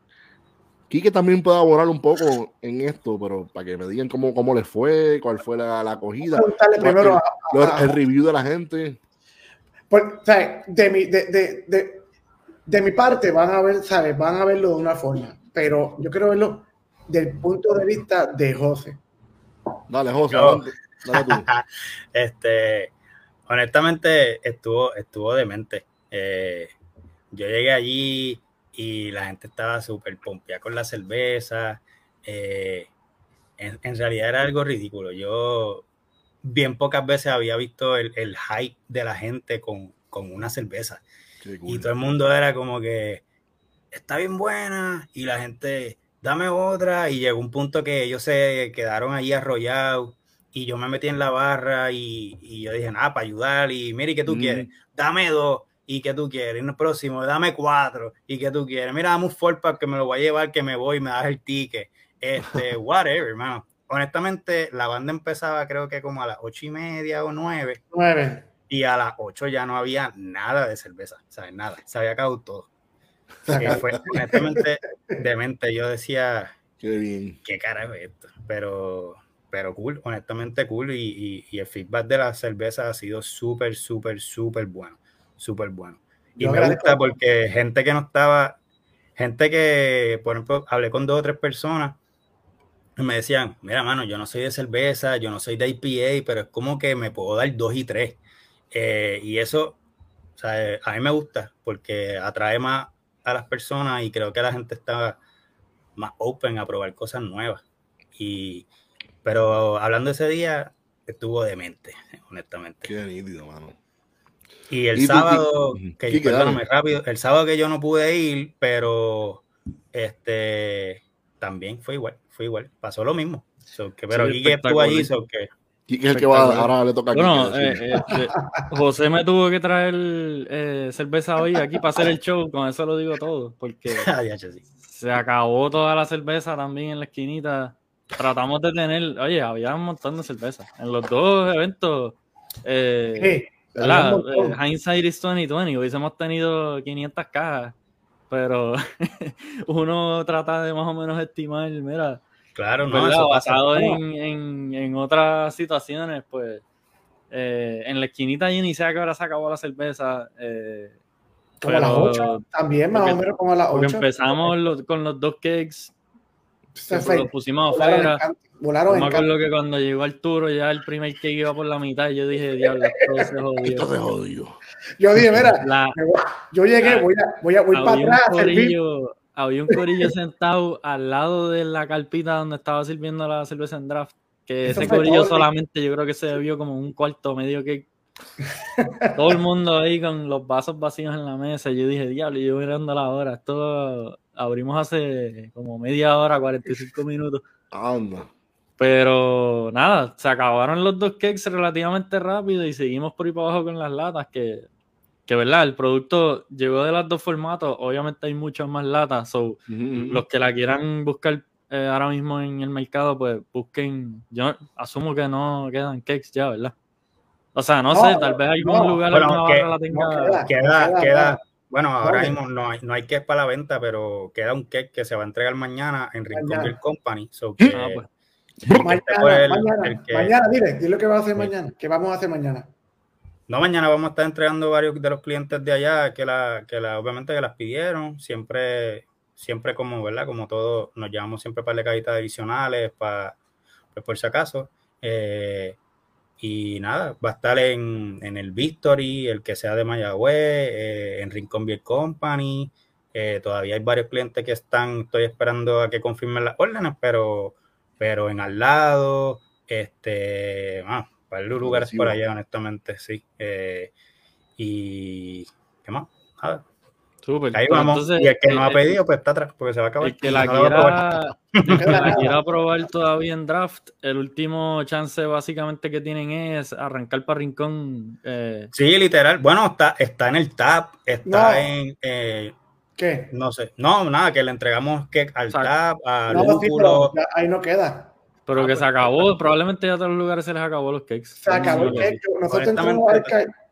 Quique también puede abonar un poco en esto, pero para que me digan cómo, cómo les fue, cuál fue la, acogida, primero el, review de la gente. Pues, de, mi, de, de, de, mi parte van a ver, ¿sabes? Van a verlo de una forma, pero yo quiero verlo del punto de vista de José. Dale, José. este, honestamente, estuvo, estuvo demente. Eh, yo llegué allí y la gente estaba súper pompeada con la cerveza. Eh, en, realidad era algo ridículo. Yo bien pocas veces había visto el, hype de la gente con, una cerveza. Y todo el mundo era como que está bien buena y la gente dame otra y llegó un punto que ellos se quedaron ahí arrollados y yo me metí en la barra y, yo dije, nada, para ayudar, y mire, ¿qué tú quieres? Dame dos. ¿Y qué tú quieres? En el próximo, dame cuatro. ¿Y qué tú quieres? Mira, dame un Ford que me lo voy a llevar, que me voy, me das el ticket. Este, whatever, hermano. Honestamente, la banda empezaba creo que como a las ocho y media o nueve. Nueve. Y a las ocho ya no había nada de cerveza, ¿sabes? Nada. Se había acabado todo. Que fue honestamente demente. Yo decía, Qué bien. qué carajo es esto. Pero, pero cool, honestamente cool. Y, y- y el feedback de la cerveza ha sido súper, súper, súper bueno. Súper bueno. Y Yo me agradezco- gusta porque gente que no estaba, gente que, por ejemplo, hablé con dos o tres personas me decían, mira, mano, yo no soy de cerveza, yo no soy de IPA, pero es como que me puedo dar dos y tres. Eh, y eso, o sea, eh, a mí me gusta porque atrae más a las personas y creo que la gente está más open a probar cosas nuevas. Y, pero hablando ese día, estuvo demente, honestamente. Qué nítido, mano. Y el Y tú, sábado, y- que Quique, perdóname, dale. rápido, el sábado que yo no pude ir, pero este también fue igual, fue igual, pasó lo mismo. So, que, pero Sí, Quique estuvo allí, so que ¿Y qué es el que va? Ahora le toca a Bueno, Quique decir. eh, este, José me tuvo que traer eh, cerveza hoy aquí para hacer el show, con eso lo digo todo, porque Ah, se acabó toda la cerveza también en la esquinita. Tratamos de tener, oye, había un montón de cerveza. En los dos eventos, eh, Sí, montón. Eh, Hindsight is 2020, hubiésemos tenido 500 cajas, pero uno trata de más o menos estimar, mira, Claro, no, eso pasa. basado en, en, en otras situaciones, pues eh, en la esquinita yo ni sé a qué hora se acabó la cerveza. eh, Como a las pero- 8. También, más porque- o menos como a las Porque 8. empezamos los- con los dos cakes, Se que fue. los pusimos Volaron afuera. Volaron me en canto. acuerdo que cuando llegó Arturo ya el primer cake iba por la mitad y yo dije, diablo, esto se jodió. Esto se jodió. Yo dije, mira, La- me voy- yo llegué, voy, a, voy, a, voy para había, un atrás corillo, había un corillo sentado al lado de la carpita donde estaba sirviendo la cerveza en draft. Que Eso ese corillo todo. solamente yo creo que se bebió como un cuarto medio que todo el mundo ahí con los vasos vacíos en la mesa. Yo dije, diablo, yo mirando la hora. Esto abrimos hace como media hora, 45 minutos. Anda. Pero nada, se acabaron los dos cakes relativamente rápido y seguimos por ahí para abajo con las latas. Que, que verdad, el producto llegó de los dos formatos. Obviamente hay muchas más latas. So, los que la quieran buscar eh, ahora mismo en el mercado, pues busquen. Yo asumo que no quedan cakes ya, ¿verdad? O sea, no, No, sé, tal vez algún no. lugar, Bueno, alguna que- la tenga. no queda. Queda, Queda, queda, queda. Bueno, ahora mismo no hay, no hay cake para la venta, pero queda un cake que se va a entregar mañana en Rincón. Beer Company. So que, Ah, pues. que este Mañana, fue el- mañana, el que- mañana, dile, dile lo que vas a hacer Sí. mañana. ¿Qué vamos a hacer mañana? No, mañana vamos a estar entregando varios de los clientes de allá que la, que la, obviamente que las pidieron. Siempre, siempre como, ¿verdad? Como todo, nos llevamos siempre para de cajitas adicionales, para, pues por si acaso. Eh, y nada, va a estar en, en el Victory, el que sea de Mayagüez, eh, en Rincón Beer Company. Eh, todavía hay varios clientes que están, estoy esperando a que confirmen las órdenes, pero, pero en al lado, este, ah, varios lugares por allá, honestamente, sí. Eh, y, ¿qué más? Nada, Súper. ahí Pero vamos. entonces, y el que no ha eh, pedido, pues está atrás, porque se va a acabar. El que la no quiera, el que la quiera probar todavía en draft, el último chance básicamente que tienen es arrancar para Rincón. eh, Sí, literal. Bueno, está, está en el tap, está No. en, eh, ¿Qué? no sé, no, nada, que le entregamos que al Exacto. tap, a No, sí, ahí no queda. pero Ah, que pues, se acabó. Probablemente ya a todos los lugares se les acabó los cakes. Se acabó el cake. Nosotros entramos al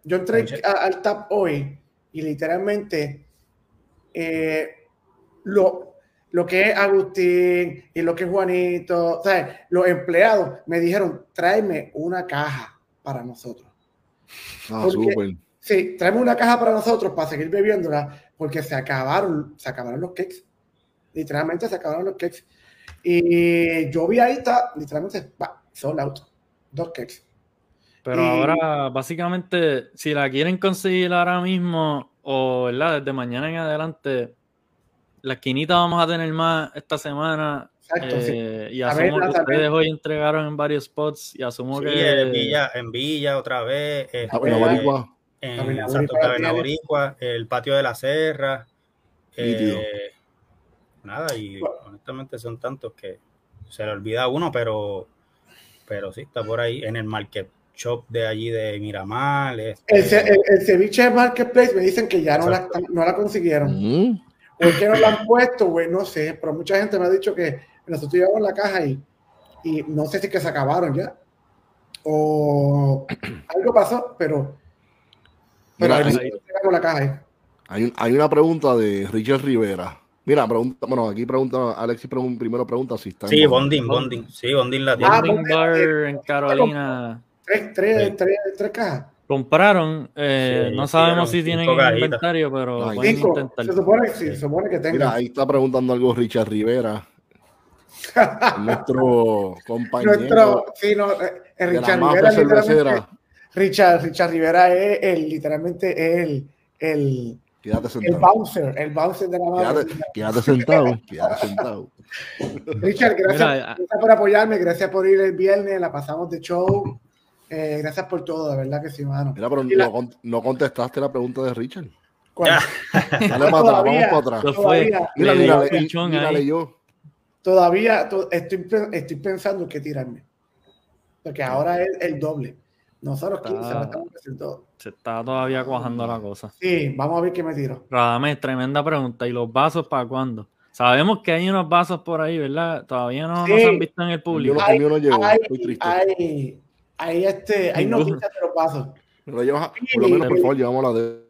yo entré al TAP hoy y literalmente eh, lo, lo que es Agustín y lo que es Juanito, o sea, los empleados me dijeron, tráeme una caja para nosotros. Ah, Porque- súper. Sí, tráeme una caja para nosotros para seguir bebiéndola porque se acabaron, se acabaron los cakes. Literalmente se acabaron los cakes. Y yo vi ahí, está, literalmente, va, sold out. Dos cakes. Pero Y- ahora, básicamente, si la quieren conseguir ahora mismo o ¿verdad? desde mañana en adelante, la esquinita vamos a tener más esta semana. Exacto, sí. eh, Y asumo que ustedes hoy entregaron en varios spots y asumo Sí, que. en Villa, en Villa otra vez. este, Cabina Boricua. en Santo tiene. Boricua, el patio de la Serra. Eh, nada, y honestamente son tantos que se le olvida a uno, pero, pero sí, está por ahí en el Market shop de allí de Miramar. El, este, ce- el- el ceviche Marketplace me dicen que ya no la, no la consiguieron. Mm. ¿Por qué no la han puesto, güey? No sé, pero mucha gente me ha dicho que nosotros llevamos la caja y, y no sé si que se acabaron ya. O algo pasó, pero, pero Mira, entregamos la caja. Hay, hay una pregunta de Richard Rivera. Mira, pregunta, bueno, aquí pregunta, Alexis pregun- primero pregunta si está en Sí, Bonding. Bonding, Bonding. Sí, Bonding la tiene. Ah, Bonding Bar en Carolina. Tres, tres, Sí. tres, tres cajas. Compraron, eh, Sí, no sabemos sí, si tienen inventario, pero Ay, pueden Cinco. intentar. Se supone, sí, se supone que Mira, tengan. ahí está preguntando algo Richard Rivera, nuestro compañero Nuestro, sí, no, eh, de la Richard Rivera, literalmente. Richard, Richard Rivera es el, literalmente el, el, Quédate el sentado. bouncer, el bouncer de la mafia. Quédate, quédate sentado, quédate sentado. Richard, gracias, Mira, gracias por apoyarme, gracias por ir el viernes, la pasamos de show. Eh, gracias por todo, de verdad que sí, mano. Mira, pero la- no, con- no contestaste la pregunta de Richard. ¿Cuál? Dale para atrás, vamos para atrás. Lo. Todavía, Mira, Le mira, dio le- pichón mira, ahí. leyó. todavía to- estoy, estoy pensando que tirarme. Porque ahora es el doble. Nosotros 15 Está- estamos haciendo. Se está todavía cuajando la cosa. Sí, vamos a ver qué me tiro. Radamés, tremenda pregunta. ¿Y los vasos para cuándo? Sabemos que hay unos vasos por ahí, ¿verdad? Todavía no, no Sí. se han visto en el público. el mío no llegó, hay, estoy triste. hay, hay, este, hay Ninguno. noticias de los vasos. Pero lleva- por lo menos, por favor, llevamos la de.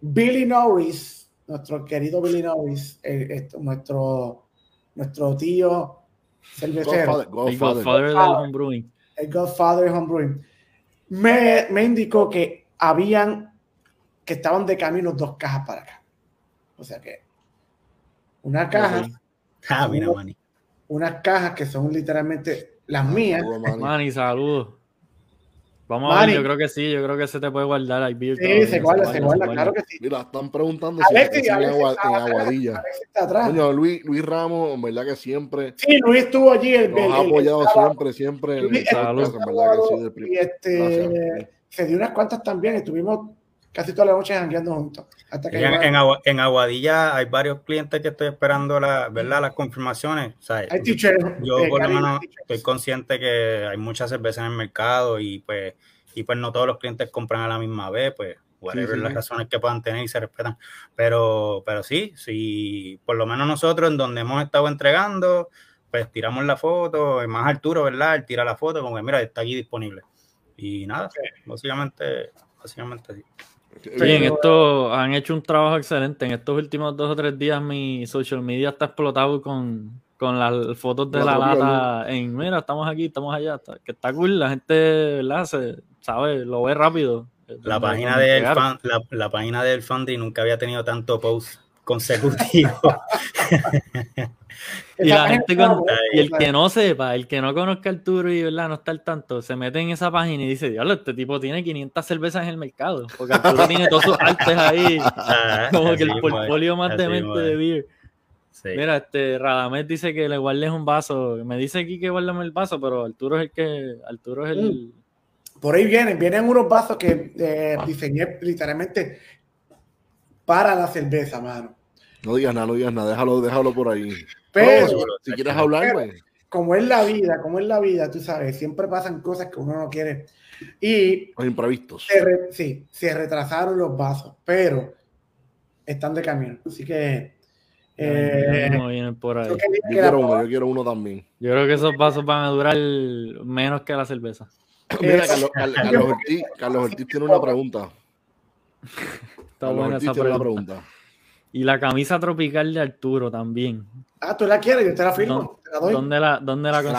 Billy Norris, nuestro querido Billy Norris, eh, esto, nuestro, nuestro tío cervecero, Godfather, El Godfather. Del Godfather. homebrewing. el Godfather Homebrewing, me, me indicó que habían, que estaban de camino dos cajas para acá. O sea que una caja. Ah, mira, Manny. unas cajas que son literalmente las mías. Saludos, Manny. Manny, saludos. Vamos a ver, yo creo que sí, yo creo que se te puede guardar ahí. beer Sí, todavía, se guarda, se guarda, claro que sí. Mira, están preguntando si Alexis, en Aguadilla. Coño, Luis, Luis Ramos, en verdad que siempre Sí, Luis estuvo allí. El, nos el- ha apoyado el siempre, siempre. en verdad que sí, del y este, Gracias. se dio unas cuantas también. Estuvimos casi toda la noche jangueando juntos. Hasta que En, Aguadilla hay varios clientes que estoy esperando la, ¿verdad? las confirmaciones. O sea, hay yo eh, por lo menos estoy consciente que hay muchas cervezas en el mercado y pues, y pues no todos los clientes compran a la misma vez, pues whatever sí. las razones que puedan tener y se respetan. Pero, pero sí, sí, por lo menos nosotros en donde hemos estado entregando, pues tiramos la foto, más Arturo, ¿verdad? Él tira la foto como que mira, está aquí disponible. Y nada, básicamente, básicamente sí. Sí, en esto han hecho un trabajo excelente. En estos últimos dos o tres días mi social media está explotado con, con las fotos de La lata en, mira, estamos aquí, estamos allá, está- que está cool, la gente, ¿verdad? Se sabe, lo ve rápido. La página del fan, la, la página del Funding nunca había tenido tanto post consecutivo. Y la gente buena, y el que no sepa, el que no conozca a Arturo y ¿verdad? no está al tanto, se mete en esa página y dice, diablo, este tipo tiene 500 cervezas en el mercado. Porque Arturo tiene todos sus artes ahí, Ah, como que el portfolio más demente de beer. Sí. Mira, este Radamés dice que le guardes un vaso. Me dice aquí que guardame el vaso, pero Arturo es el que. Arturo es el. Por ahí vienen, vienen unos vasos que eh, diseñé literalmente para la cerveza, mano. No digas nada, no digas nada, déjalo, déjalo por ahí. Pero, No, si, quieres hablar, pues. como es la vida, como es la vida, tú sabes, siempre pasan cosas que uno no quiere. Y Los imprevistos. se re- sí, se retrasaron los vasos, pero están de camino. Así que. eh, por ahí. Yo quiero uno, yo quiero uno también. Yo creo que esos vasos van a durar menos que la cerveza. Mira, Carlos, Ortiz, Carlos Ortiz tiene una pregunta. Está Carlos buena Ortiz esa tiene una pregunta. Y la camisa tropical de Arturo también. Ah, tú la quieres, yo te la firmo, ¿Dó- te la doy. ¿Dónde la, dónde la ¿Te la la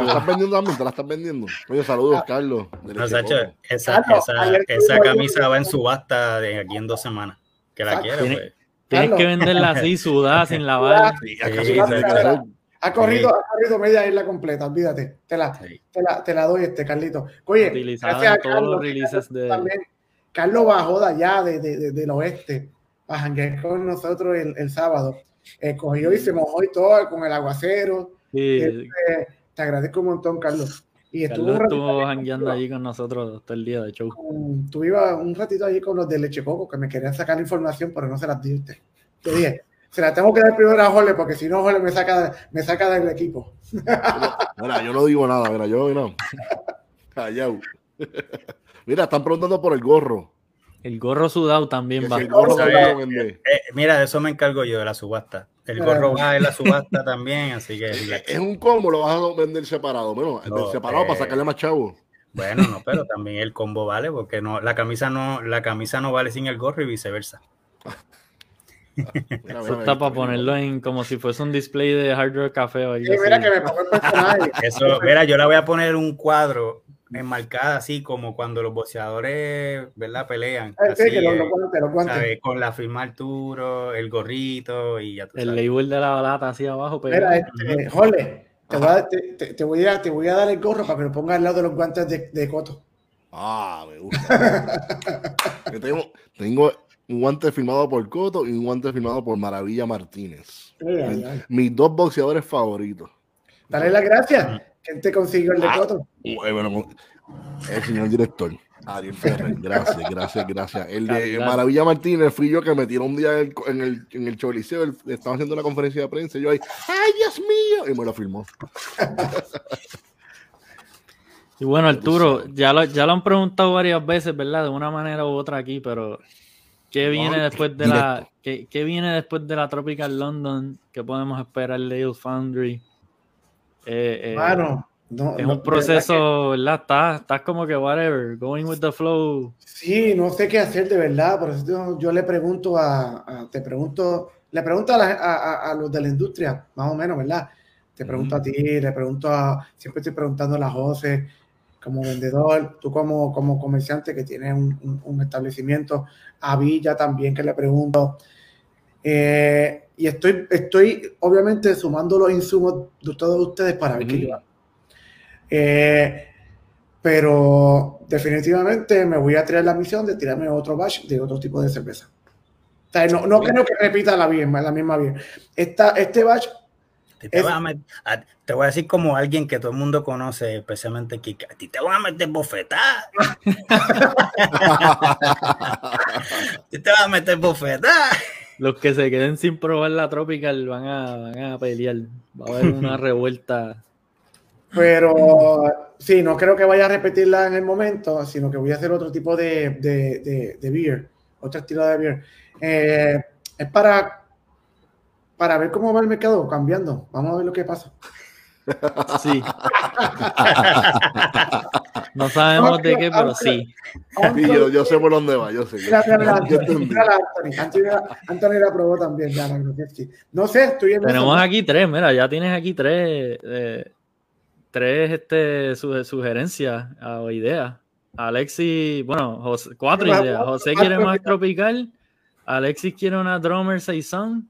estás vendiendo también? ¿Te la estás vendiendo? Oye, saludos, Carlos. de No, Sacho, esa, Carlos, esa, esa camisa va en subasta de aquí en dos semanas. Que la Exacto. quiere, Tiene- pues. Tienes Carlos. que venderla así, sudada, sin lavar. Sí, Sí, sí. Ha corrido, ha corrido media isla completa, olvídate. Te la, Sí. te la, te la doy, este, Carlito. Oye, Utilizada gracias a en todos los Carlos, releases de- también. Carlos bajó de allá, de, de- de- del oeste, janguear con nosotros el, el sábado. Eh, cogió y se mojó y todo con el aguacero. Sí, Este, te agradezco un montón, Carlos. Y estuvo Carlos estuvo jangueando allí con nosotros todo el día de show. con- tú ibas un ratito allí con los de Leche Coco, que me querían sacar información, pero no se las di a usted. Te dije, se la tengo que dar primero a Jorge, porque si no, Jorge me saca, me saca del equipo. Mira, yo no digo nada, mira, yo no. Callao. Mira, están preguntando por el gorro. El gorro sudado también va. el gorro también lo vende. Eh, mira, de eso me encargo yo, de la subasta. El gorro va en la subasta también, así que. Es un combo, lo vas a vender separado. Bueno, No, separado para eh, sacarle más chavo. Bueno, no, pero también el combo vale, porque no, la camisa no, la camisa no vale sin el gorro y viceversa. Mira, Eso está para ponerlo en como si fuese un display de Hard Rock Café o algo Sí, mira así. que me pongo el personaje. Eso, mira, yo le voy a poner un cuadro enmarcada así como cuando los sí, ¿verdad? Pelean. Con la firma Arturo, el gorrito y ya tú El sabes. label de la lata así abajo. Pero Mira, este, Jole, te voy, a, te, voy a, te voy a dar el gorro para que lo pongas al lado de los guantes de, de Coto. Ah, me gusta. Yo tengo, tengo un guante firmado por Coto y un guante firmado por Maravilla Martínez. Ay, ay, ay. Mis dos boxeadores favoritos. Dale las gracias. ¿Quién te consiguió el de Ah. Coto? Eh, bueno, el señor director. Ariel Ferrer, gracias, gracias, gracias. El de. Maravilla Martínez fui yo que me tiró un día en el, en el, en el Choliseo, estaba haciendo una conferencia de prensa y yo ahí, ¡ay, Dios mío! Y me lo firmó. Y bueno, Arturo, ya lo, ya lo han preguntado varias veces, ¿verdad? De una manera u otra aquí, pero ¿qué viene después de la qué, qué viene después de la Tropical London? ¿Qué podemos esperar de Foundry? Eh, eh, no, es no, un proceso, ¿verdad? Estás, como que whatever, going with the flow. sí, no sé qué hacer de verdad. Por eso yo, yo le pregunto a, a- te pregunto, le pregunto a, la- a- a- los de la industria, más o menos, ¿verdad? Te pregunto a ti, le pregunto a, siempre estoy preguntando a la José, como vendedor, tú como, como comerciante que tienes un, un- un establecimiento, a Villa también que le pregunto. Eh, y estoy, estoy obviamente sumando los insumos de todos ustedes para ver qué yo hago. Eh, pero definitivamente me voy a tirar la misión de tirarme otro batch de otro tipo de cerveza. O sea, no, no creo que repita la misma, la misma bien. Esta, este batch, Te, es- a te voy a decir como alguien que todo el mundo conoce, especialmente Kika. A ti te van a meter bofetada. A ti te van a meter bofetada. Los que se queden sin probar la Tropical van a, van a pelear. Va a haber una revuelta. pero sí, no creo que vaya a repetirla en el momento, sino que voy a hacer otro tipo de, de, de, de beer, otro estilo de beer. Eh, es para, para ver cómo va el mercado cambiando. Vamos a ver lo que pasa. Sí. No sabemos de qué, pero sí. Sí, yo, yo sé por dónde va, yo sé. Yo Anthony, la probó también, ya, la. No sé, estoy en Tenemos aquí tres, mira, ya tienes aquí tres, eh, tres este, su- sugerencias o ideas. Alexis, bueno, José- cuatro Más- ideas. José quiere más tropical. Alexis quiere una drummer Saison.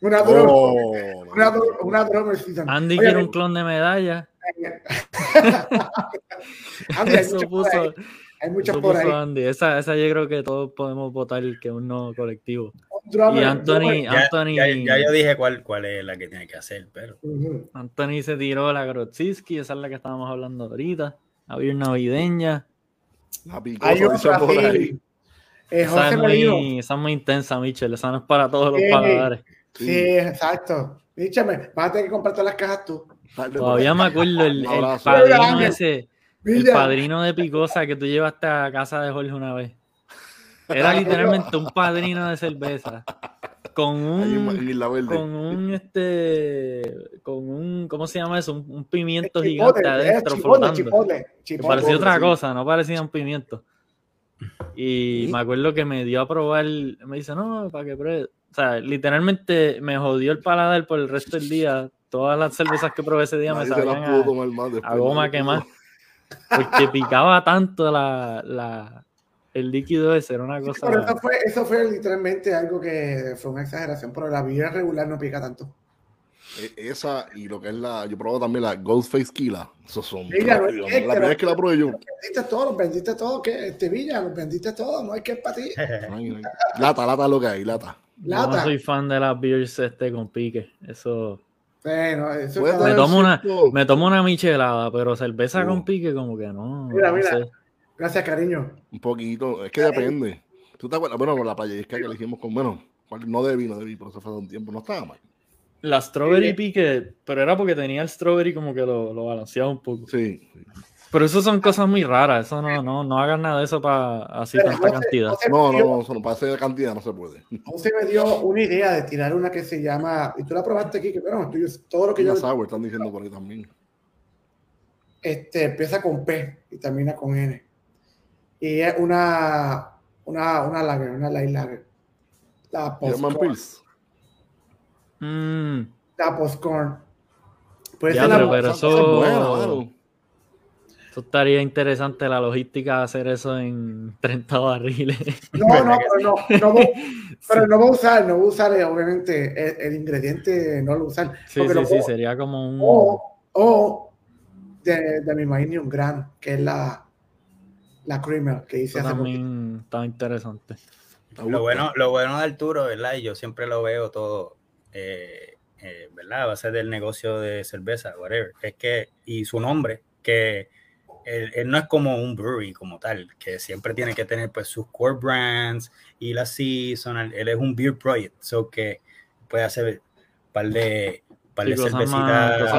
Una Oh, una, una drone season. Andy Oye, quiere un clon de medalla. Andy, hay Eso muchas por ahí. puso, Hay muchas eso por puso ahí. Andy. Esa, esa yo creo que todos podemos votar que un no colectivo. Drummer, Y Anthony. Ya, Anthony, ya- ya yo dije cuál, cuál es la que tiene que hacer, pero Ujú. Anthony se tiró la Grodziski, esa es la que estábamos hablando ahorita. Había una navideña. La picosa, Hay otra, por sí. ahí. Eh, Esa es, muy, esa es muy intensa, Michelle. Esa no es para todos los Sí. paladares. sí, exacto. Díchame, vas a tener que comprar todas las cajas tú. Todavía me acuerdo el, padrino ese, el padrino de Picosa que tú llevaste a casa de Jorge una vez. Era literalmente un padrino de cerveza. Con un, con un este, con un, ¿cómo se llama eso? Un, un pimiento chipotle, gigante adentro chipotle, flotando. chipotle, Que chipotle. parecía otra sí. cosa, no parecía un pimiento. Y Sí. me acuerdo que me dio a probar, me dice, no, para que pruebe. O sea, literalmente me jodió el paladar por el resto del día. Todas las cervezas que probé ese día me Nadie se la sabían pudo a, tomar más después, a goma quemada. Porque picaba tanto la, la, el líquido ese, era una Sí, cosa... pero eso fue, eso fue literalmente algo que fue una exageración, pero la vida regular no pica tanto. E- Esa y lo que es la. Yo probé también la Ghostface Kila. Esos son. Mira, no es rápidos. que- la primera vez que la probé yo. Vendiste todo, los vendiste todo, que este Villa, los vendiste todo, no hay que es para ti. Lata, lata lo que hay, lata. Yo no Lata. soy fan de las beers este con pique. Eso... Bueno, eso Puede cada- Me tomo una- Me tomo una michelada, pero cerveza Uh. con pique como que no. Mira, no mira. sé. Gracias, cariño. Un poquito. Es que depende. ¿Tú te acuerdas? Bueno, la playa que le hicimos con. Bueno, no debí, no debí, pero eso fue hace un tiempo. No estaba mal. La strawberry Sí. pique, pero era porque tenía el strawberry como que lo, lo balanceaba un poco. Sí. sí. Pero eso son cosas muy raras. Eso no, no, no hagan nada de eso para así tanta cantidad. no, no, no, no, para hacer cantidad no se puede. José me dio una idea de tirar una que se llama, y tú la probaste aquí, que bueno, todo lo que yo. Sour, están diciendo por ahí también. Este empieza con P y termina con N. Y es una, una, una lager, una light lager. La postcorn. Mm. La postcorn. Pues ya, pero, pero eso, eso estaría interesante la logística de hacer eso en 30 barriles. No, no, pero no, no, voy, pero no voy a usar, no voy a usar, eh, obviamente, el, ingrediente no lo usar. Sí, sí, sí, sería como un. O, o de, de mi Magnum Gran, que es la, la creamer que hice hace también está interesante. Lo bueno, lo bueno de Arturo, ¿verdad? Y yo siempre lo veo todo. Eh, eh, ¿verdad? A base del negocio de cerveza, whatever. Es que, y su nombre, que él, no es como un brewery como tal, que siempre tiene que tener pues sus core brands y la seasonal. Él es un beer project, so que puede hacer un par de, par de cervecitas.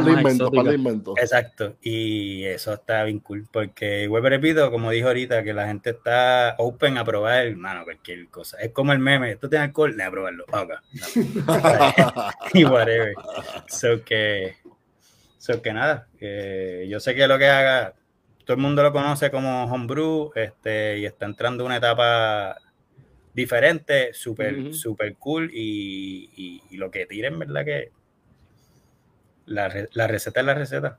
Exacto, y eso está bien cool, porque vuelvo repito, como dijo ahorita, que la gente está open a probar, hermano, cualquier cosa. Es como el meme, esto tiene alcohol, le a probarlo. y whatever. So que, so que nada, yo sé que lo que haga, todo el mundo lo conoce como homebrew, este, y está entrando una etapa diferente, súper, súper cool, y, y, lo que tiren, ¿verdad? Que la, la receta es la receta.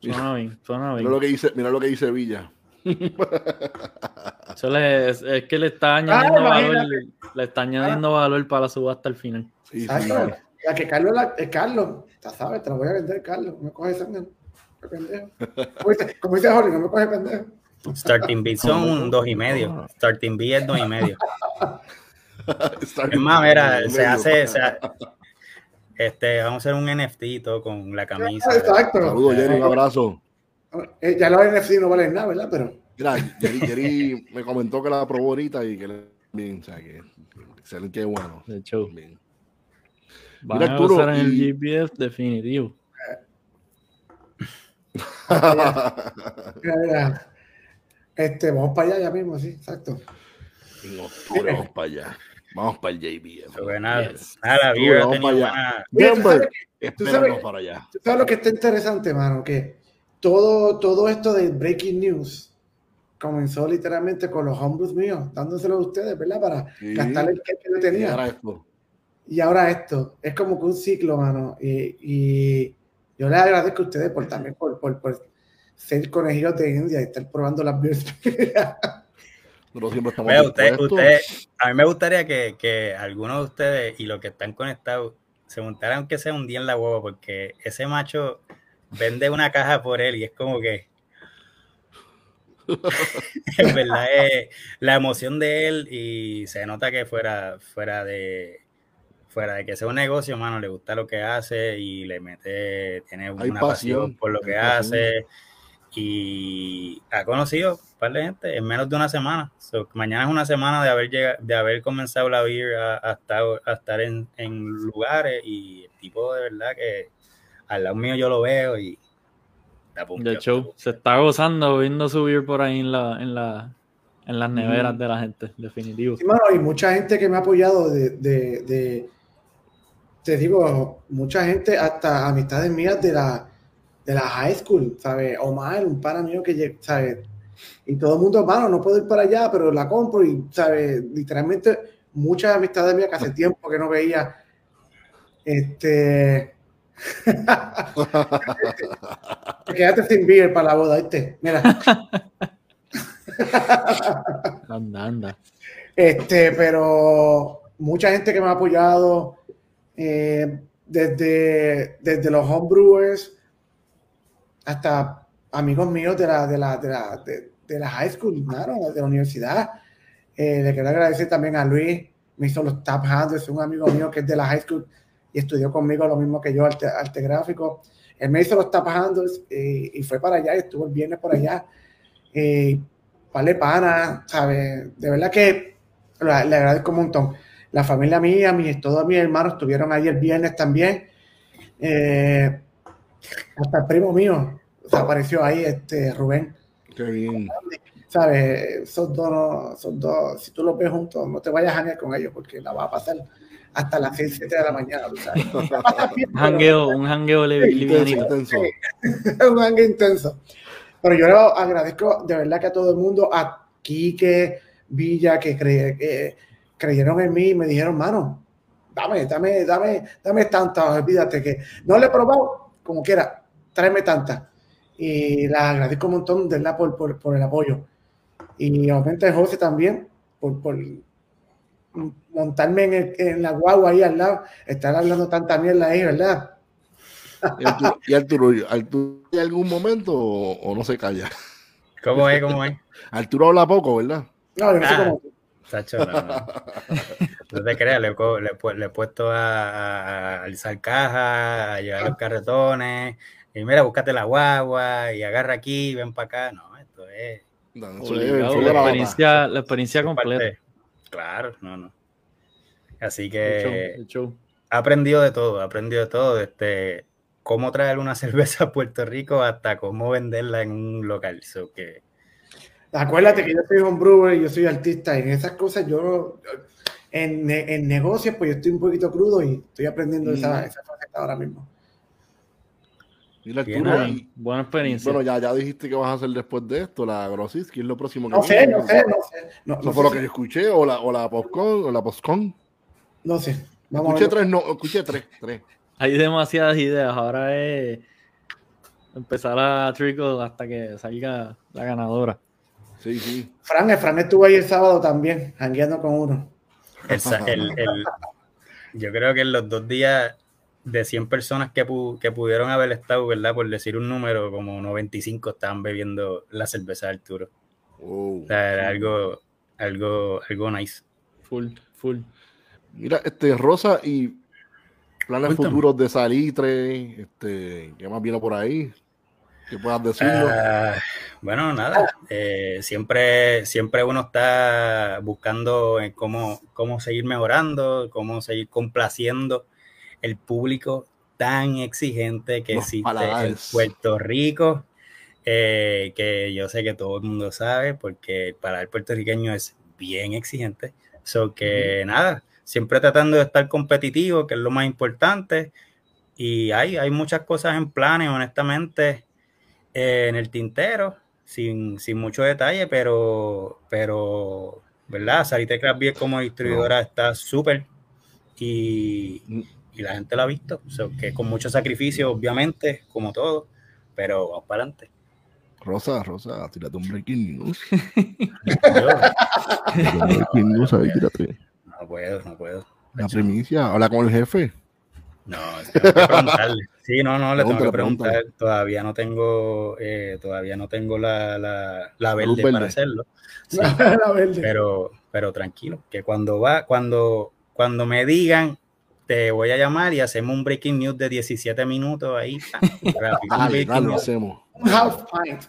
Suena bien, suena bien. Mira lo que dice, mira lo que dice Villa. Eso le, es, es, que le está añadiendo ah, valor, le está añadiendo ah. valor para la subasta al final. Sí, sí, ya que Carlos, la, eh, Carlos, ya sabes, te lo voy a vender, Carlos. Me coge ese pendejo. Como dice, Jorge, no me coge pendejo. Starting B son un dos y medio. Starting B es dos y medio. es más, mira, se hace, se, este, vamos a hacer un NFT todo con la camisa. Exacto. Saludos, Jerry, un abrazo. Eh, ya los NFT no valen nada, ¿verdad? Pero. Mira, Jerry, me comentó que la probó ahorita y que le bien, o sea, que excelente, qué bueno. De hecho. Bien. Van Mira, a Arturo, usar en el GPS definitivo. Mira, mira. Este, vamos para allá ya mismo, sí, exacto. En octubre vamos para allá. Vamos para el JB. Nada, nada, vamos para allá. ¿tú sabes, para allá. ¿tú sabes lo que está interesante, mano? Que todo, todo esto de breaking news comenzó literalmente con los hombres míos, dándoselo a ustedes, ¿verdad? Para gastar el que yo tenía. Y ahora esto. Y ahora esto. Es como que un ciclo, mano. Y, y yo les agradezco a ustedes por también por, por, por ser conejillos de India y estar probando las usted, a mí me gustaría que, que, algunos de ustedes y los que están conectados se montaran que sea un día en la hueva, porque ese macho vende una caja por él y es como que. en verdad es la emoción de él y se nota que fuera, fuera de fuera de que sea un negocio, mano, le gusta lo que hace y le mete, tiene una pasión, por lo que hace y ha conocido un par de gente en menos de una semana. mañana es una semana de haber llegado, de haber comenzado la vida a, estar, en, lugares y el tipo de verdad que al lado mío yo lo veo y de hecho se está gozando viendo subir por ahí en la, en la en las neveras de la gente, definitivo. Sí, hay mucha gente que me ha apoyado de, de, te digo, mucha gente, hasta amistades mías de la de la high school, ¿sabes? Omar, un pana mío que, ¿sabes? Y todo el mundo, mano, no puedo ir para allá, pero la compro y, ¿sabes? Literalmente, muchas amistades mías que hace tiempo que no veía. Este. Te quedaste sin beer para la boda, ¿viste? Mira. anda, anda. Este, pero mucha gente que me ha apoyado eh, desde, desde los homebrewers hasta amigos míos de la, de la, de la, de, la high school, claro, de la universidad. Eh, le quiero agradecer también a Luis, me hizo los tap handles, es un amigo mío que es de la high school y estudió conmigo lo mismo que yo, arte, arte gráfico. Él me hizo los tap handles eh, y fue para allá, y estuvo el viernes por allá. Eh, vale pana, ¿sabes? De verdad que le, agradezco un montón. La familia mía, mis, todos mis hermanos estuvieron ahí el viernes también. Eh, hasta el primo mío, se apareció ahí este Rubén. Qué bien. ¿Sabes? Esos dos, no- esos dos, si tú los ves juntos, no te vayas a janguear con ellos porque la vas a pasar hasta las 6, 7 de la mañana. ¿tú sabes? Un jangueo, un jangueo Intenso, un hangue intenso. Pero yo le agradezco de verdad que a todo el mundo, a Quique, Villa, que, cre- que creyeron en mí y me dijeron, mano, dame, dame, dame, dame tantas, olvídate que no le he probado, como quiera, tráeme tantas. Y la agradezco un montón, de verdad, por, por, por el apoyo. Y obviamente José también, por, por montarme en, el- en la guagua ahí al lado, estar hablando tanta mierda ahí, ¿verdad? Y Arturo, y Arturo, ¿Arturo hay algún momento o, o no se calla? ¿Cómo es? ¿Cómo es? Arturo habla poco, ¿verdad? No, yo no sé Ah. cómo. No, no. No te creas, le, he le le puesto a, alzar caja, a llevar los carretones, y mira, búscate la guagua, y agarra aquí, ven para acá. No, esto es No, Obligado, de la experiencia, la experiencia completa. parte- Claro, no, no. Así El show, que el show. he aprendido de todo, he aprendido de todo, desde cómo traer una cerveza a Puerto Rico hasta cómo venderla en un local. So que, Acuérdate que yo soy homebrewer y yo soy artista y en esas cosas yo no- en, en negocios pues yo estoy un poquito crudo y estoy aprendiendo Mm. esa, esa faceta ahora mismo. Bien, Arturo, ahí. y- Buena experiencia. bueno, ya, ya dijiste que vas a hacer después de esto, la Grossis, que es lo próximo que No sé, viene. no sé, no sé. No, Eso no fue sé lo que yo escuché, o la, o la Postcon, o la Postcon. no sé. Vamos Escuché tres, no, escuché tres, tres. Hay demasiadas ideas. Ahora es empezar a trickle hasta que salga la ganadora. Sí, sí. Fran, el Fran estuvo ahí el sábado también, jangueando con uno. el sa- el- el- yo creo que en los dos días de 100 personas que, pu- que pudieron haber estado, ¿verdad? Por decir un número, como 95 estaban bebiendo la cerveza de Arturo. Wow. O sea, era algo, algo, algo nice. Full, full. Mira, este, Rosa, y planes Cuéntame. futuros de Salitre, este, ¿qué más viene por ahí? Que puedas decirlo. Ah, bueno, nada. eh, siempre, siempre uno está buscando en cómo, cómo seguir mejorando, cómo seguir complaciendo el público tan exigente que Los existe en. Puerto Rico, eh, que yo sé que todo el mundo sabe, porque el paladar puertorriqueño es bien exigente. So que nada, siempre tratando de estar competitivo, que es lo más importante. Y hay, hay muchas cosas en planes, honestamente, eh, en el tintero, sin, sin mucho detalle, pero, pero ¿verdad? Sarite Craft Beer como distribuidora está súper y, y la gente lo ha visto. Que con mucho sacrificio, obviamente, como todo, pero vamos para adelante. Rosa, Rosa, tírate un breaking news. Ahí, tírate. no puedo, no puedo. La primicia, habla con el jefe. No, tengo que preguntarle. Sí, no, no, le tengo que preguntar. Todavía no tengo, eh, todavía no tengo la, la, la verde, para hacerlo. Sí, La verde. pero, pero tranquilo, que cuando va, cuando, cuando me digan, te voy a llamar y hacemos un breaking news de 17 minutos ahí. Dale, dale, lo hacemos. Un half pint.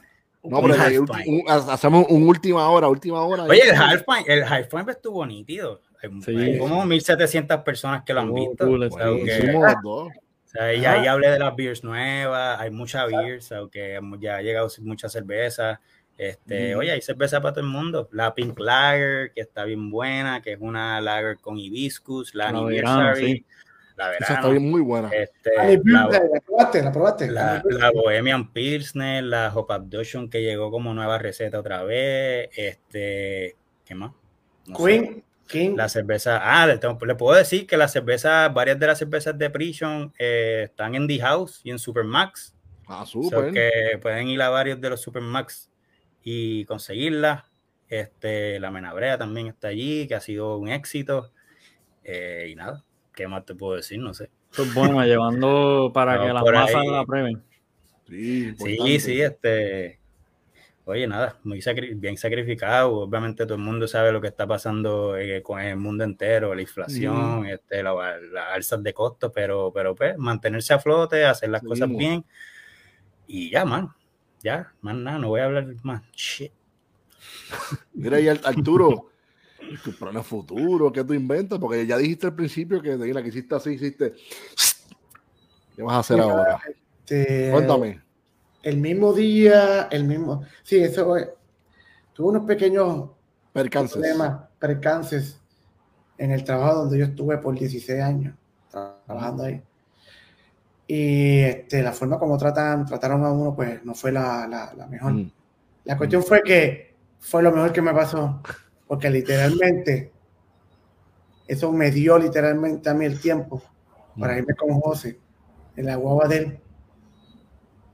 No, Un pero un- un- ha- hacemos un última hora, última hora. Oye, el half pint, el half pint estuvo nítido. Hay, Sí. como 1700 personas que lo han Estuvo visto. cool, o sea, que-. O sea, y ahí hablé de las beers nuevas, hay muchas beers, aunque ya ha llegado mucha cerveza. Este, Mm. Oye, hay cerveza para todo el mundo. La Pink Lager, que está bien buena, que es una lager con hibiscus, la, La Anniversary, verano, sí. la Esa está verano, bien muy buena. este, Annie la, Birthday, ¿La probaste? ¿La probaste? la- Annie Birthday. la Bohemian Pilsner, la Hop Abduction, que llegó como nueva receta otra vez. Este, ¿qué más? No sé. La cerveza, ah, le, tengo- le puedo decir que las cervezas, varias de las cervezas de Prison eh, están en The House y en Supermax. Ah, So súper. que pueden ir a varios de los Supermax y conseguirla. Este, la Menabrea también está allí, que ha sido un éxito. Eh, y nada, ¿qué más te puedo decir? No sé. Eso es bueno, llevando para No, que las masas ahí. la prueben. Sí, Sí, sí, este. Oye, nada, muy sacri- bien sacrificado. Obviamente todo el mundo sabe lo que está pasando eh, con el mundo entero, la inflación, este, la- las alzas de costos, pero, pero pues, mantenerse a flote, hacer las cosas Seguimos. bien. Y ya, mano. Ya, más nada, no voy a hablar más. Shit. Mira ahí, Ar- Arturo, tus planes futuros, ¿qué tú inventas? Porque ya dijiste al principio que mira, que hiciste así, hiciste. ¿Qué vas a hacer ahora? Este, Cuéntame. El mismo día, el mismo. Sí, eso es. Tuve unos pequeños Percances. problemas, percances en el trabajo donde yo estuve por 16 años trabajando ahí. Y este, la forma como tratan, trataron a uno, pues no fue la, la- la mejor. Mm. La cuestión fue que fue lo mejor que me pasó, porque literalmente eso me dio literalmente a mí el tiempo para irme con José en la guagua de él,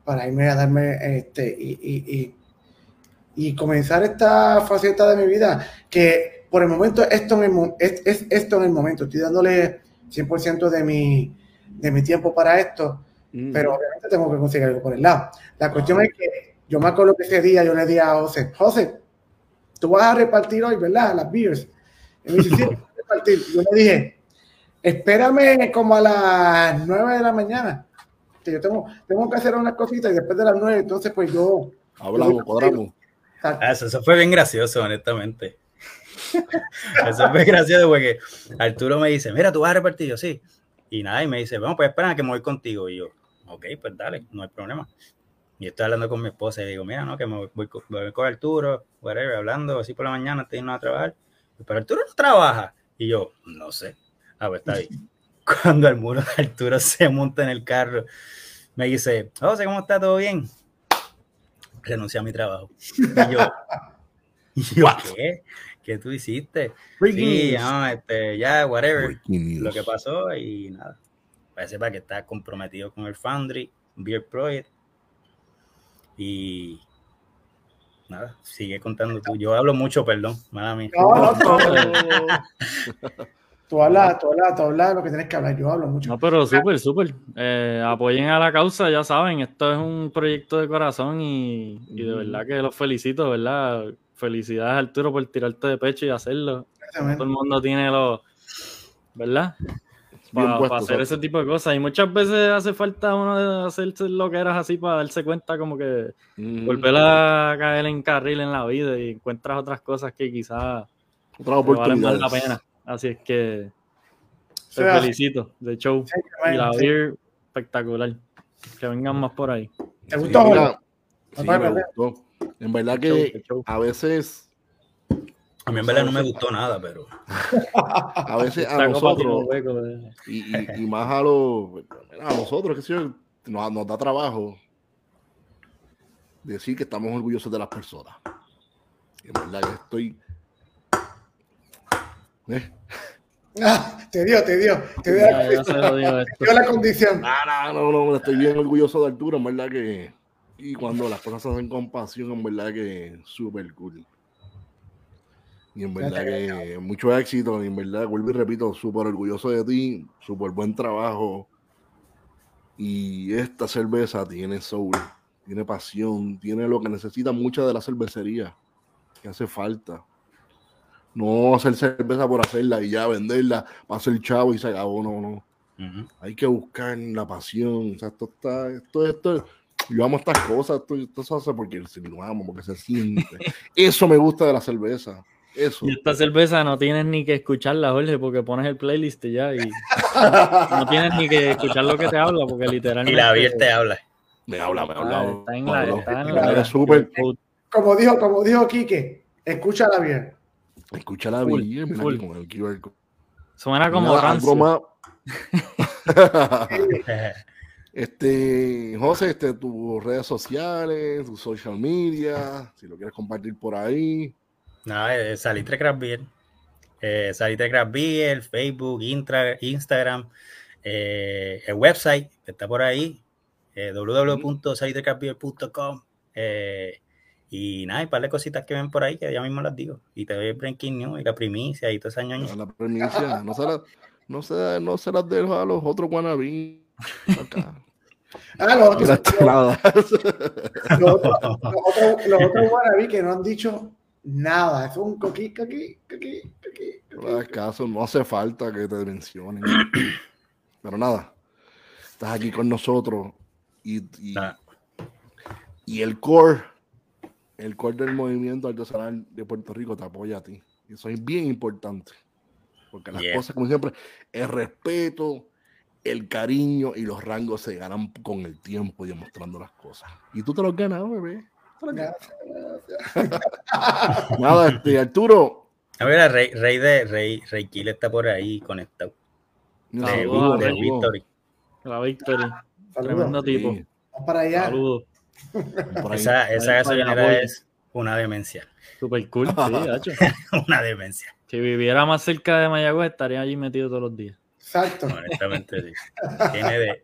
para irme a darme este y, y, y, y comenzar esta faceta de mi vida que por el momento esto en el, mo- es, es esto en el momento, estoy dándole 100% de mi, de mi tiempo para esto, Mm. pero obviamente tengo que conseguir algo por el lado. La cuestión es que yo me acuerdo que ese día yo le di a José, José, tú vas a repartir hoy, ¿verdad? Las beers. Y me dice, sí, repartir. Yo le dije, espérame como a las 9 de la mañana, que yo tengo, tengo que hacer unas cositas y después de las 9, entonces pues yo... Hablamos, cuadramos. Ah, Eso, eso fue bien gracioso, honestamente. Eso fue gracioso porque Arturo me dice, mira, tú vas a repartir, yo sí. Y nada, y me dice, bueno, pues espera que me voy contigo. Y yo, ok, pues dale, no hay problema. Y estoy hablando con mi esposa y digo, mira, no, que me voy, voy con, voy con Arturo, whatever, hablando así por la mañana, estoy yendo a trabajar. Pero Arturo no trabaja. Y yo, no sé. Ah, pues está bien. Cuando el muro de Arturo se monta en el carro, me dice, José, ¿cómo está? ¿Todo bien? Renuncié a mi trabajo. Y yo, y yo, ¿qué? ¿Qué tú hiciste? Sí, no, este, ya, whatever. Lo que pasó y nada. Parece para que está comprometido con el Foundry, Beer Project. Y nada, sigue contando tú. Yo hablo mucho, perdón, mala mía. No, tú hablas, tú hablas, tú hablas lo que tienes que hablar, yo hablo mucho. No, pero súper, súper. Eh, apoyen a la causa, ya saben, esto es un proyecto de corazón y, y de verdad que los felicito, ¿verdad? Felicidades Arturo por tirarte de pecho y hacerlo. Todo el mundo tiene los, ¿verdad? Para puesto, hacer ese tipo de cosas. Y muchas veces hace falta uno de hacerse lo que eras así para darse cuenta como que Mm. volver a caer en carril en la vida y encuentras otras cosas que quizás Otras valen más la pena. Así es que te felicito de show. Sí, Y la sí. beer, espectacular. Que vengan más por ahí. ¿Te gustó? mira, me gustó. En verdad que a veces, A mí en verdad no me gustó nada, pero a veces a nosotros, y, y- y más a los, a nosotros, que sé nos, nos da trabajo decir que estamos orgullosos de las personas. En verdad que estoy. ¿Eh? Ah, te dio, te dio, te dio, Ya, ya se lo digo te dio la condición. Ah, no, no, no, estoy bien orgulloso de Arturo, en verdad que. Y cuando las cosas se hacen con pasión, en verdad que súper cool. Y en verdad que mucho éxito, y en verdad, vuelvo y repito, súper orgulloso de ti, súper buen trabajo. Y esta cerveza tiene soul, tiene pasión, tiene lo que necesita mucha de la cervecería, que hace falta. No hacer cerveza por hacerla y ya venderla para hacer chavo y se acabó, no, no ujú. hay que buscar la pasión. O sea, esto está, esto, esto, yo amo estas cosas, esto, esto se hace porque se lo amo, porque se siente. Eso me gusta de la cerveza. Eso. Y esta cerveza no tienes ni que escucharla, Jorge, porque pones el playlist y ya y no tienes ni que escuchar lo que te habla, porque y literalmente. la beer te habla. Me habla, me Ah, habla. está en la, está en la- súper. Como dijo, como dijo Quique, escúchala bien. Escucha la Full, vida, mira full. con el QR code. Suena como algo más. Este, José, este, tus redes sociales, tus social media, si lo quieres compartir por ahí. Nada, eh, Salitre Craft Beer. Eh, Salitre Craft Beer, Facebook, Intra- Instagram, eh, el website que está por ahí, eh, www.salitrecraftbeer.com. Eh, y nada, hay un par de cositas que ven por ahí que ya mismo las digo. Y te doy el breaking news y la primicia y toda esa ñoña. A la premisa, no se, la- no se, no se las dejo a los otros wannabe. Acá. Ah, los otros, los otros, los otros, los otros que no han dicho nada. Es un coquí, coquí, coquí, coquí, No caso, no hace falta que te mencionen. Pero nada, estás aquí con nosotros y, y el core, el core del movimiento artesanal de Puerto Rico te apoya a ti. Y eso es bien importante. Porque las Yeah. cosas, como siempre, el respeto, el cariño y los rangos se ganan con el tiempo y demostrando las cosas. Y tú te los ganas, bebé. Nada, este, Arturo. A ver, Rey, Rey de Rey, Rey Kill está por ahí conectado. De, Saludos, de Rey. Victory. La Victory. Saludos. Tremendo tipo. Sí, Vamos para allá. Saludos. por. Esa, esa Ahí gasolinera es una demencia. Super cool, sí, gacho. una demencia. Si viviera más cerca de Mayagüez, estaría allí metido todos los días. Exacto. Honestamente, sí. Tiene de,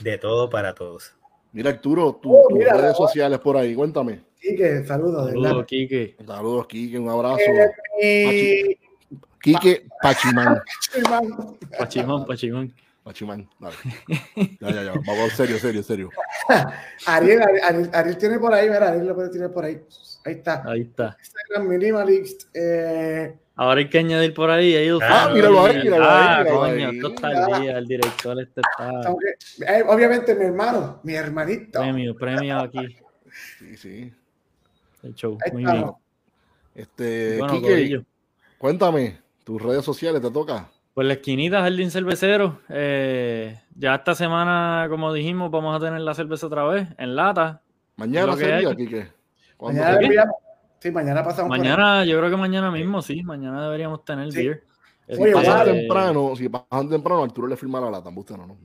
de todo para todos. Mira, Arturo, tu- Oh, tus redes oh. sociales por ahí, cuéntame. Quique, saludos. Saludos. Kike. Saludos, Kike, un abrazo. Eh, Quique Pachimán. hermano. Pachimón, Pachimón. Pachimán, dale. Ya, ya, ya. Vamos, serio, serio, serio. Ariel, Ariel, Ariel- Ariel tiene por ahí, mira, Ariel lo puede tirar por ahí. Ahí está. Ahí está. Instagram Minimalist. Eh, Ahora hay que añadir por ahí. Ah, míralo ahí, míralo ahí, Ah, coño, esto está al día. El director este está. eh, obviamente mi hermano, mi hermanito. Premio, premio aquí. Sí, sí. El show. Ahí Muy bien. estamos. Este, Bueno, Quique, cuéntame, tus redes sociales, ¿te toca? Pues la esquinita Jardín Cervecero. eh, ya esta semana, como dijimos, vamos a tener la cerveza otra vez en lata. Mañana sería. Quique. ¿Cuándo Mañana. Sí, mañana pasamos. Mañana, yo creo que mañana mismo, sí. Mañana deberíamos tener Sí. beer. Si Oye, pasan vale. temprano, si pasan temprano, Arturo le firma la lata, ¿embuste o no? no?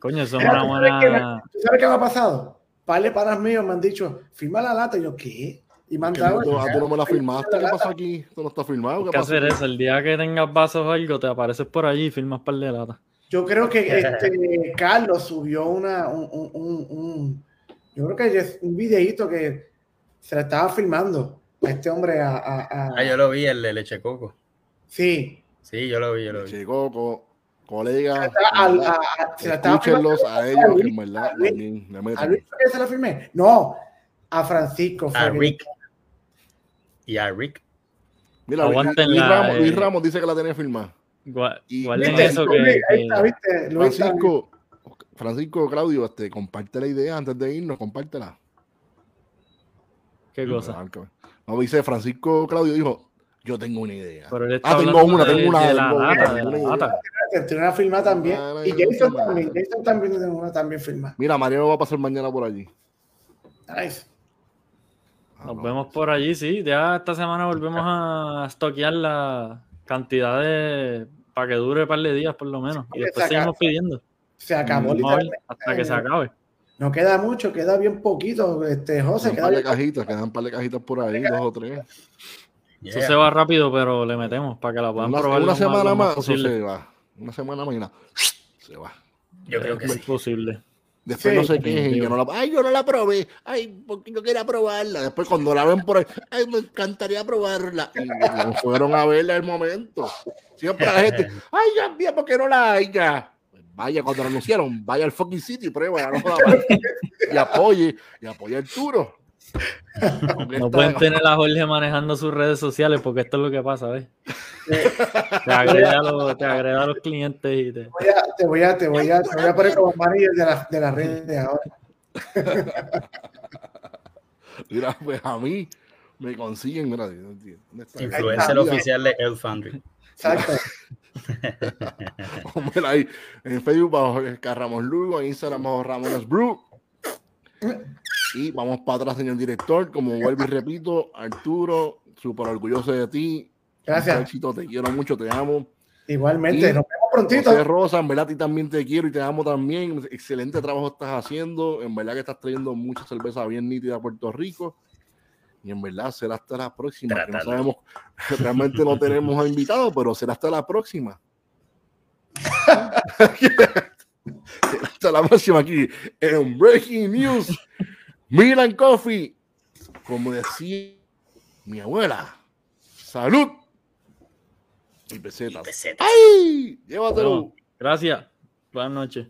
Coño, eso es una ¿tú sabes qué buena. ¿Tú sabes qué me ha pasado? Par de panas míos me han dicho, firma la lata. Y yo, ¿qué? Y dado. tú, ah, tú no me la firmaste, ¿qué pasa lata. aquí? Esto no está firmado, ¿qué pasa? hacer eso. El día que tengas vasos o algo, te apareces por allí y firmas par de latas. Yo creo que este, Carlos subió una, un, un- un- un- yo creo que es un videíto que se le estaba filmando a este hombre a, a- a- Ah, yo lo vi, el de leche coco. sí, Sí, yo lo vi, yo lo vi. Chico, co- colega, a- a- a- se la estaba escúchenlos filmando a ellos, que en verdad a Luis- también ¿A. Luis se la filmé? No, a Francisco. A que- Rick. Y a Rick. Mira, Luis, Aguanten Luis la, Ramos, Luis eh, Ramos dice que la tenía firmada. Gua- Y- Guarden ¿Viste? eso Luis, que. ahí está, ¿viste? Luis está- Francisco, Francisco, Claudio, este, comparte la idea antes de irnos, compártela. ¿Qué cosa? No, dice Francisco Claudio dijo, yo tengo una idea. Pero él está Ah, tengo una, de- tengo una, de la de la. Tiene una firma también. Ah, Y Jason también. Jason también tiene una también firma. Mira, Mariano va a pasar mañana por allí. Nice. Ah, Nos no. vemos por allí, sí. Ya esta semana volvemos a estoquear la cantidad de. para que dure un par de días por lo menos. Y después seguimos pidiendo. Se acabó literalmente. hasta que se acabe. No queda mucho, queda bien poquito. Este, José, Quedan un queda par de cajitas, quedan un par de cajitas por ahí, dos o tres. Eso se va rápido, pero le metemos para que la puedan Una, probar. una semana más, eso posible. se va. Una semana más y nada, se va. Yo creo que Es sí. posible. Después Sí, no se quejen, yo no la, ay, yo no la probé, ay, porque yo quería probarla. Después cuando la ven por ahí, ay, me encantaría probarla. Y no fueron a verla el momento. Siempre la gente, ay, ya mía, ¿por qué no la hay ya? Pues vaya, cuando la anunciaron, vaya al fucking sitio y prueba, no y apoye, y apoye a Arturo. Porque No pueden tener a Jorge manejando sus redes sociales porque esto es lo que pasa, ¿ves? Te agrega a los, te agrega a los clientes y te. Voy a- te voy a, te voy a, te voy a poner como manager de las de las redes ahora. Mira, pues a mí me consiguen, mira, ¿dónde está? Influencer oficial de El Foundry. Exacto. Mira ahí, en Facebook bajo Carramos Lugo, en Instagram bajo Ramones Brew. Y vamos para atrás, señor director. Como vuelvo y repito, Arturo, súper orgulloso de ti. Gracias. Éxito, te quiero mucho, te amo. Igualmente, Y- nos vemos prontito. José Rosa, en verdad, a ti también te quiero y te amo también. Excelente trabajo estás haciendo. En verdad que estás trayendo mucha cerveza bien nítida a Puerto Rico. Y en verdad será hasta la próxima. que no sabemos, realmente no tenemos a invitados, pero será hasta la próxima. será hasta la próxima aquí en Breaking News. Milan Coffee. Como decía mi abuela. Salud. Y Y pesetas. pesetas. ¡Ay! Llévatelo. Bueno, gracias. Buenas noches.